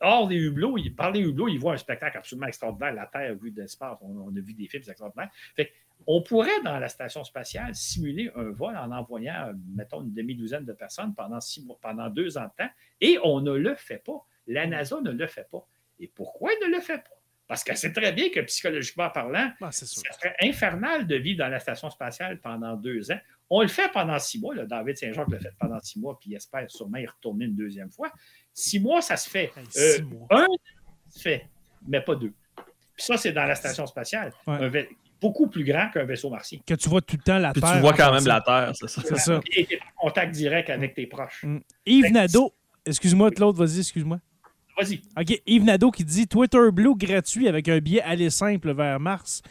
hors des hublots, par les hublots, ils voient un spectacle absolument extraordinaire. La Terre vue d'espace, on, a vu des films extraordinaires. on pourrait, dans la station spatiale, simuler un vol en envoyant, mettons, une demi-douzaine de personnes pendant, six mois, pendant deux ans de temps, et on ne le fait pas. La NASA ne le fait pas. Et pourquoi elle ne le fait pas? Parce qu'elle sait très bien que psychologiquement parlant, ah, c'est serait infernal de vivre dans la station spatiale pendant deux ans. On le fait pendant six mois. David Saint-Jacques le fait pendant six mois, puis il espère sûrement y retourner une deuxième fois. Six mois, ça se fait. Euh, un, ça se fait, mais pas deux. Puis ça, c'est dans la station spatiale. beaucoup plus grand qu'un vaisseau martien. Que tu vois tout le temps la Terre. Tu vois quand même la Terre, c'est ça. C'est ça. Et tu es en contact direct avec tes proches. Mm. Yves Nadeau, excuse-moi, Claude, vas-y, excuse-moi. Vas-y. OK, Yves Nadeau qui dit Twitter Blue gratuit avec un billet aller simple vers Mars.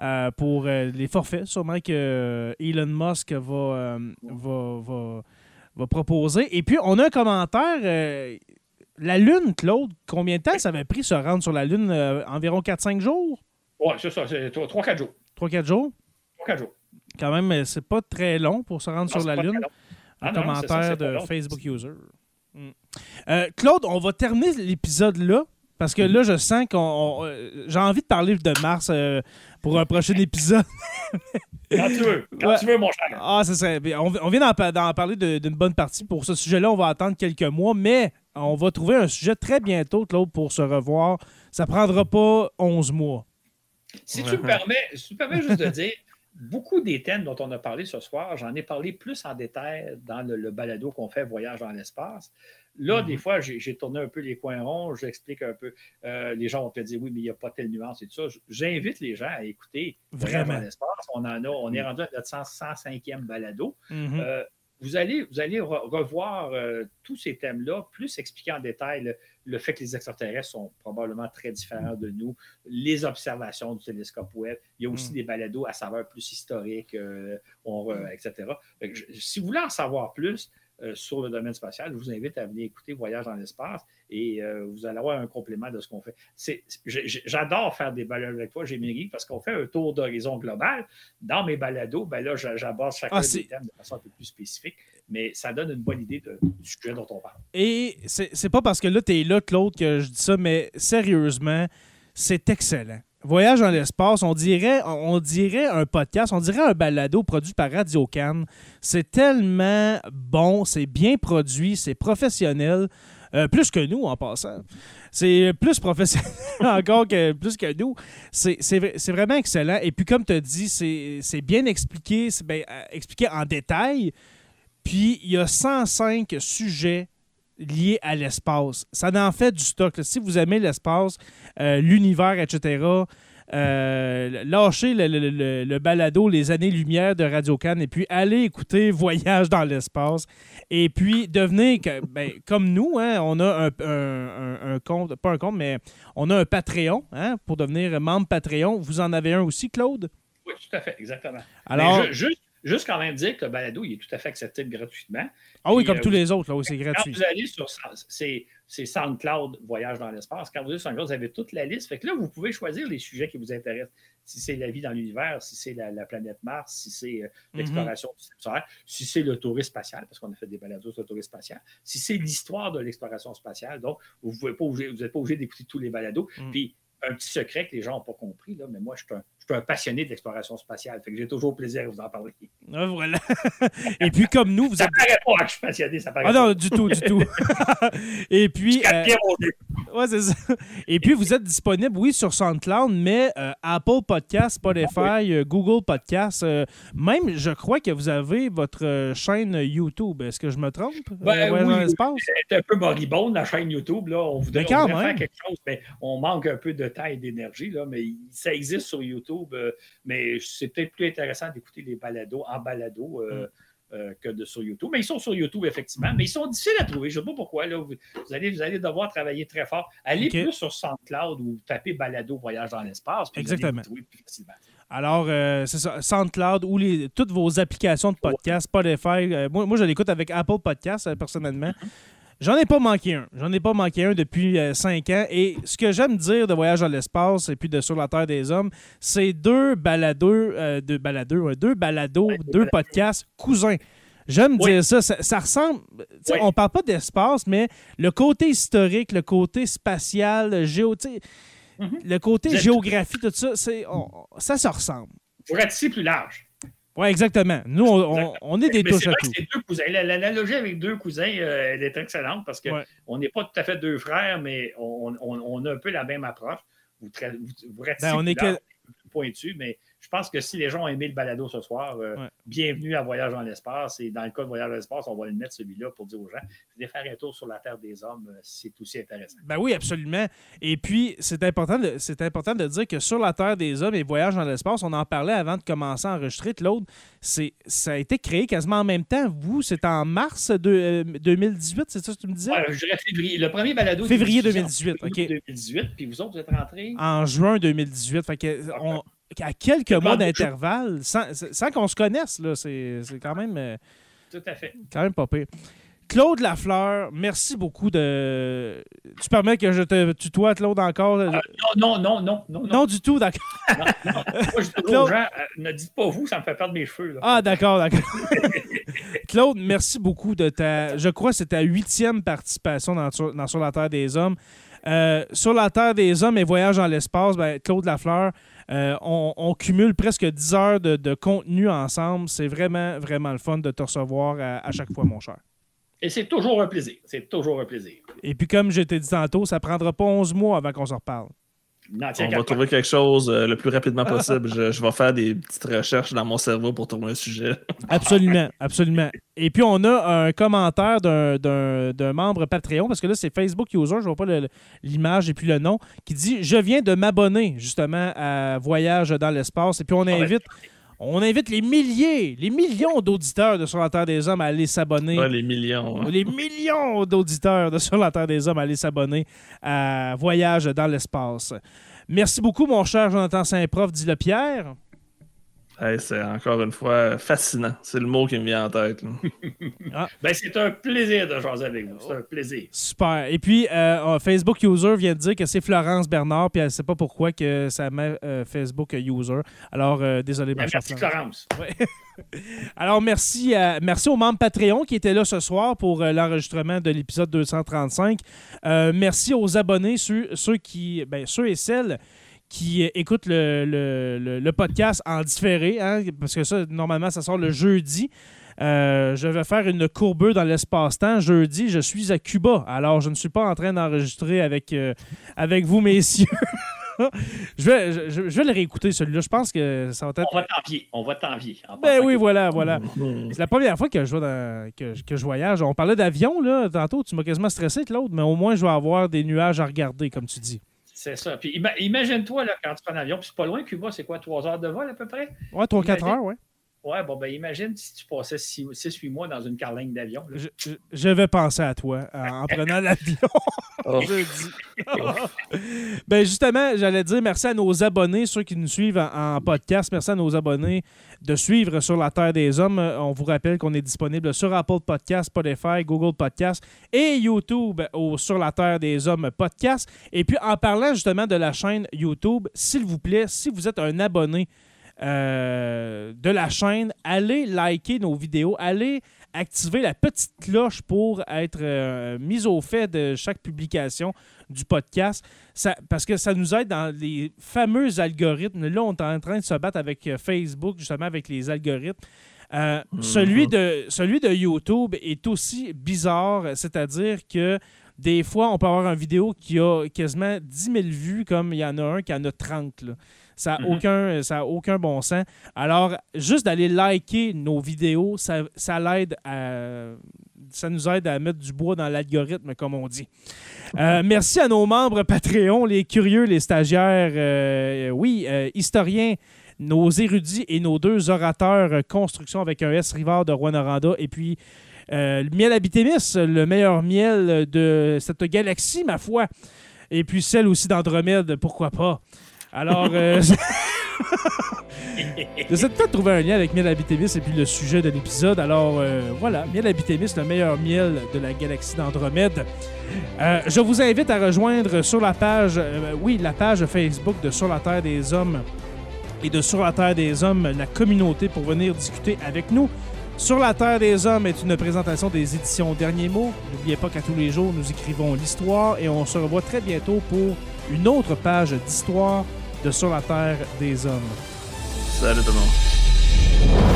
Euh, pour euh, les forfaits, sûrement que Elon Musk va, va, va, va proposer. Et puis, on a un commentaire. Euh, la Lune, Claude, combien de temps ça avait pris se rendre sur la Lune? Euh, environ 4-5 jours? Oui, c'est ça. C'est 3-4 jours. 3-4 jours? 3-4 jours. Quand même, euh, c'est pas très long pour se rendre sur la Lune. Un ah commentaire de Facebook User. Hmm. Claude, on va terminer l'épisode là. Parce que là, je sens qu'on. J'ai envie de parler de Mars pour un prochain épisode. Quand tu veux. Quand tu veux, mon cher. Ah, c'est ça. On, vient d'en parler d'une bonne partie. Pour ce sujet-là, on va attendre quelques mois, mais on va trouver un sujet très bientôt, Claude, pour se revoir. Ça prendra pas 11 mois. Si tu me permets, si tu me permets juste de dire, beaucoup des thèmes dont on a parlé ce soir, j'en ai parlé plus en détail dans le balado qu'on fait Voyage dans l'espace. Là, des mhm. fois, j'ai tourné un peu les coins ronds, j'explique un peu. Euh, les gens vont te dire oui, mais il n'y a pas telle nuance et tout ça. J'invite les gens à écouter vraiment l'espace. On en a, on est mhm. rendu à notre 105e balado. Mhm. Euh, vous allez, vous allez revoir euh, tous ces thèmes-là, plus expliquer en détail le, fait que les extraterrestres sont probablement très différents de nous, les observations du télescope web. Il y a aussi des balados à saveur plus historique, etc. si vous voulez en savoir plus, sur le domaine spatial, je vous invite à venir écouter Voyage dans l'espace et euh, vous allez avoir un complément de ce qu'on fait. J'adore faire des balados avec toi, Jéméry, parce qu'on fait un tour d'horizon global. Dans mes balados, ben là, j'aborde chacun ah, des thèmes de façon un peu plus spécifique, mais ça donne une bonne idée du sujet dont on parle. Et c'est pas parce que là, tu es là, Claude, que je dis ça, mais sérieusement, c'est excellent. Voyage dans l'espace, on dirait, on dirait un podcast, on dirait un balado produit par Radio Cannes. C'est tellement bon, c'est bien produit, c'est professionnel. Euh, plus que nous, en passant. C'est plus professionnel encore que plus que nous. C'est vraiment excellent. Et puis, comme tu as dit, c'est bien expliqué, c'est bien euh, expliqué en détail. Puis, il y a 105 sujets liés à l'espace. Ça en fait du stock. Si vous aimez l'espace, euh, l'univers, etc., euh, lâchez le, balado Les années-lumière de Radio Cannes et puis allez écouter Voyage dans l'espace. Et puis devenez ben, comme nous, hein, on a un, compte, pas un compte, mais on a un Patreon hein, pour devenir membre Patreon. Vous en avez un aussi, Claude? Oui, tout à fait, exactement. Alors, juste, juste quand même dire que le balado, il est tout à fait acceptable gratuitement. Ah oui, comme euh, tous les autres, là, c'est gratuit. Quand vous allez sur c'est SoundCloud Voyage dans l'espace. Quand vous allez sur SoundCloud, vous avez toute la liste. Fait que là, vous pouvez choisir les sujets qui vous intéressent. Si c'est la vie dans l'univers, si c'est la, planète Mars, si c'est euh, mhm. l'exploration du système solaire, si c'est le tourisme spatial, parce qu'on a fait des balados sur le tourisme spatial, si c'est l'histoire de l'exploration spatiale. Donc, vous n'êtes pas obligé, d'écouter tous les balados. Mhm. Puis, un petit secret que les gens n'ont pas compris, là, mais moi, je suis un, suis un passionné d'exploration spatiale. Fait que j'ai toujours plaisir à vous en parler. Ah, voilà. Et puis, comme nous, vous Ça êtes. paraît pas que je suis passionné, ça paraît Ah non, du tout, du tout. Et puis. euh, Bien mon Dieu. Ouais, c'est ça. Et puis, vous êtes disponible, oui, sur SoundCloud, mais euh, Apple Podcast, Spotify, euh, Google Podcast. euh, même, je crois que vous avez votre chaîne YouTube. Est-ce que je me trompe? Ben oui? C'est un peu moribonde, la chaîne YouTube. Là. On voudrait, on voudrait faire quelque chose, mais on manque un peu de temps et d'énergie. là, Mais ça existe sur YouTube. Euh, mais c'est peut-être plus intéressant d'écouter les balados en balado. euh, Mm. euh, que de sur YouTube. Mais ils sont sur YouTube, effectivement. Mais ils sont difficiles à trouver. Je ne sais pas pourquoi. Là. Vous, vous allez, vous allez devoir travailler très fort. Allez plus sur SoundCloud ou tapez balado voyage dans l'espace. puis vous allez Exactement. trouver plus facilement. Alors, euh, c'est ça, SoundCloud ou les, toutes vos applications de podcast, Spotify. euh, moi, moi, je l'écoute avec Apple Podcast, personnellement. J'en ai pas manqué un. J'en ai pas manqué un depuis euh, cinq ans. Et ce que j'aime dire de Voyage dans l'espace et puis de Sur la Terre des Hommes, c'est deux baladeux, euh, deux baladeux, ouais, deux balados, Ouais, deux podcasts cousins. J'aime Oui. dire ça. Ça, ça ressemble. Oui. On parle pas d'espace, mais le côté historique, le côté spatial, le géo, Mhm. le côté géographie, tout ça, c'est, ça se ressemble. Pour ratisser plus large. Oui, exactement. Nous, on, on- Exactement. on est des Mais touches à tout. deux cousins. L'analogie avec deux cousins, euh, elle est excellente parce qu'on Ouais. n'est pas tout à fait deux frères, mais on, on- on a un peu la même approche. Vous, vous, vous Ben, on est pointu, mais je pense que si les gens ont aimé le balado ce soir, euh, Ouais. bienvenue à Voyage dans l'espace. Et dans le cas de Voyage dans l'espace, on va le mettre celui-là pour dire aux gens, venez faire un tour sur la Terre des Hommes, euh, c'est aussi intéressant. Ben oui, absolument. Et puis, c'est important, de, c'est important de dire que sur la Terre des Hommes et Voyage dans l'espace, on en parlait avant de commencer à enregistrer. C'est, ça a été créé quasiment en même temps. Vous, c'est en mars de, euh, 2018, c'est ça que tu me disais? Ouais, je dirais février. Le premier balado. Février diffusé en 2018, février OK. 2018, puis vous autres, vous êtes rentrés? En juin 2018. Fait que, on- à quelques mois d'intervalle, sans, sans qu'on se connaisse, là, c'est, c'est quand même... euh, Tout à fait. Quand même pas pire. Claude Lafleur, merci beaucoup de. Tu permets que je te tutoie, Claude, encore? Non, non, non, non, non, non. non, du tout, d'accord. Non, non. Moi, je Claude- aux gens, euh, ne dites pas vous, ça me fait perdre mes cheveux. Là. Ah, d'accord, d'accord. Claude, merci beaucoup de ta. Je crois que c'est ta huitième participation dans Sur, dans Sur la Terre des Hommes. Euh, sur la Terre des Hommes et Voyage dans l'espace, ben, Claude Lafleur, euh, on, on cumule presque 10 heures de, de contenu ensemble. C'est vraiment, vraiment le fun de te recevoir à, à chaque fois, mon cher. Et c'est toujours un plaisir. C'est toujours un plaisir. Et puis, comme je t'ai dit tantôt, ça prendra pas 11 mois avant qu'on se reparle. Non, tiens, On va trouver quelque chose euh, le plus rapidement possible. Je, je vais faire des petites recherches dans mon cerveau pour trouver un sujet. Absolument, absolument. Et puis, on a un commentaire d'un- d'un d'un membre Patreon, parce que là, c'est Facebook User, je vois pas le- l'image et puis le nom, qui dit « Je viens de m'abonner, justement, à Voyage dans l'espace. » Et puis, on ben, invite... On invite les milliers, les millions d'auditeurs de Sur la Terre des Hommes à aller s'abonner. Ouais, les millions. hein. Les millions d'auditeurs de Sur la Terre des Hommes à aller s'abonner à Voyage dans l'espace. Merci beaucoup, mon cher Jonathan Saint-Prof, dit le Pierre. Hey, c'est encore une fois fascinant. C'est le mot qui me vient en tête. là. Ben, c'est un plaisir de jaser avec vous. C'est un plaisir. Super. Et puis, euh, Facebook User vient de dire que c'est Florence Bernard, puis elle ne sait pas pourquoi que ça met euh, Facebook User. Alors, euh, désolé, ma Ben, chère merci, Florence. Florence. Alors, merci, à- merci aux membres Patreon qui étaient là ce soir pour euh, l'enregistrement de l'épisode 235. Euh, merci aux abonnés, ceux, ceux qui, ben, ceux et celles qui euh, écoutent le, le- le- le podcast en différé, hein, parce que ça, normalement, ça sort le jeudi. Euh, je vais faire une courbure dans l'espace-temps. Jeudi, je suis à Cuba. Alors, je ne suis pas en train d'enregistrer avec, euh, avec vous, messieurs. je, vais, je, je vais le réécouter, celui-là. Je pense que ça va être. On va t'envier. On va t'envier. en Ben oui, que- voilà, voilà. Hmm. C'est la première fois que je, vois dans- que, que je voyage. On parlait d'avion, là, tantôt. Tu m'as quasiment stressé, Claude, mais au moins, je vais avoir des nuages à regarder, comme tu dis. C'est ça. Puis ima- imagine-toi, là, quand tu prends l'avion, puis c'est pas loin, Cuba, c'est quoi, trois heures de vol à peu près? Ouais, 3-4 Imagine- heures, ouais. Ouais, bon, ben imagine si tu passais 6-8 mois dans une carlingue d'avion. Je, je- je vais penser à toi en, en prenant l'avion. Oh. ben justement, j'allais dire merci à nos abonnés, ceux qui nous suivent en, en podcast. Merci à nos abonnés de suivre sur la Terre des Hommes. On vous rappelle qu'on est disponible sur Apple Podcast, Spotify, Google Podcast et YouTube au Sur la Terre des Hommes podcast. Et puis en parlant justement de la chaîne YouTube, s'il vous plaît, si vous êtes un abonné euh, de la chaîne, allez liker nos vidéos, allez activer la petite cloche pour être euh, mis au fait de chaque publication du podcast. Ça- parce que ça nous aide dans les fameux algorithmes. Là, on est en train de se battre avec euh, Facebook, justement, avec les algorithmes. Euh, celui, de, celui de YouTube est aussi bizarre, c'est-à-dire que des fois, on peut avoir une vidéo qui a quasiment 10 000 vues, comme il y en a un qui en a 30. là. Ça n'a Mhm. aucun, ça a aucun bon sens. Alors, juste d'aller liker nos vidéos, ça, ça l'aide à. Ça nous aide à mettre du bois dans l'algorithme, comme on dit. Euh, merci à nos membres Patreon, les curieux, les stagiaires, euh, oui, euh, historiens, nos érudits et nos deux orateurs euh, construction avec un S Rivard de Rwanda et puis euh, le miel Abitémis, le meilleur miel de cette galaxie, ma foi. Et puis celle aussi d'Andromède, pourquoi pas. Alors, euh, j'essaie peut-être trouver un lien avec Miel Abitémis et puis le sujet de l'épisode. Alors, euh, voilà, Miel Abitémis, le meilleur miel de la galaxie d'Andromède. Euh, je vous invite à rejoindre sur la page, euh, oui, la page Facebook de Sur la Terre des Hommes et de Sur la Terre des Hommes, la communauté pour venir discuter avec nous. Sur la Terre des Hommes est une présentation des éditions Derniers mots. N'oubliez pas qu'à tous les jours, nous écrivons l'histoire et on se revoit très bientôt pour une autre page d'histoire de Sur la Terre des Hommes. Salut tout le monde.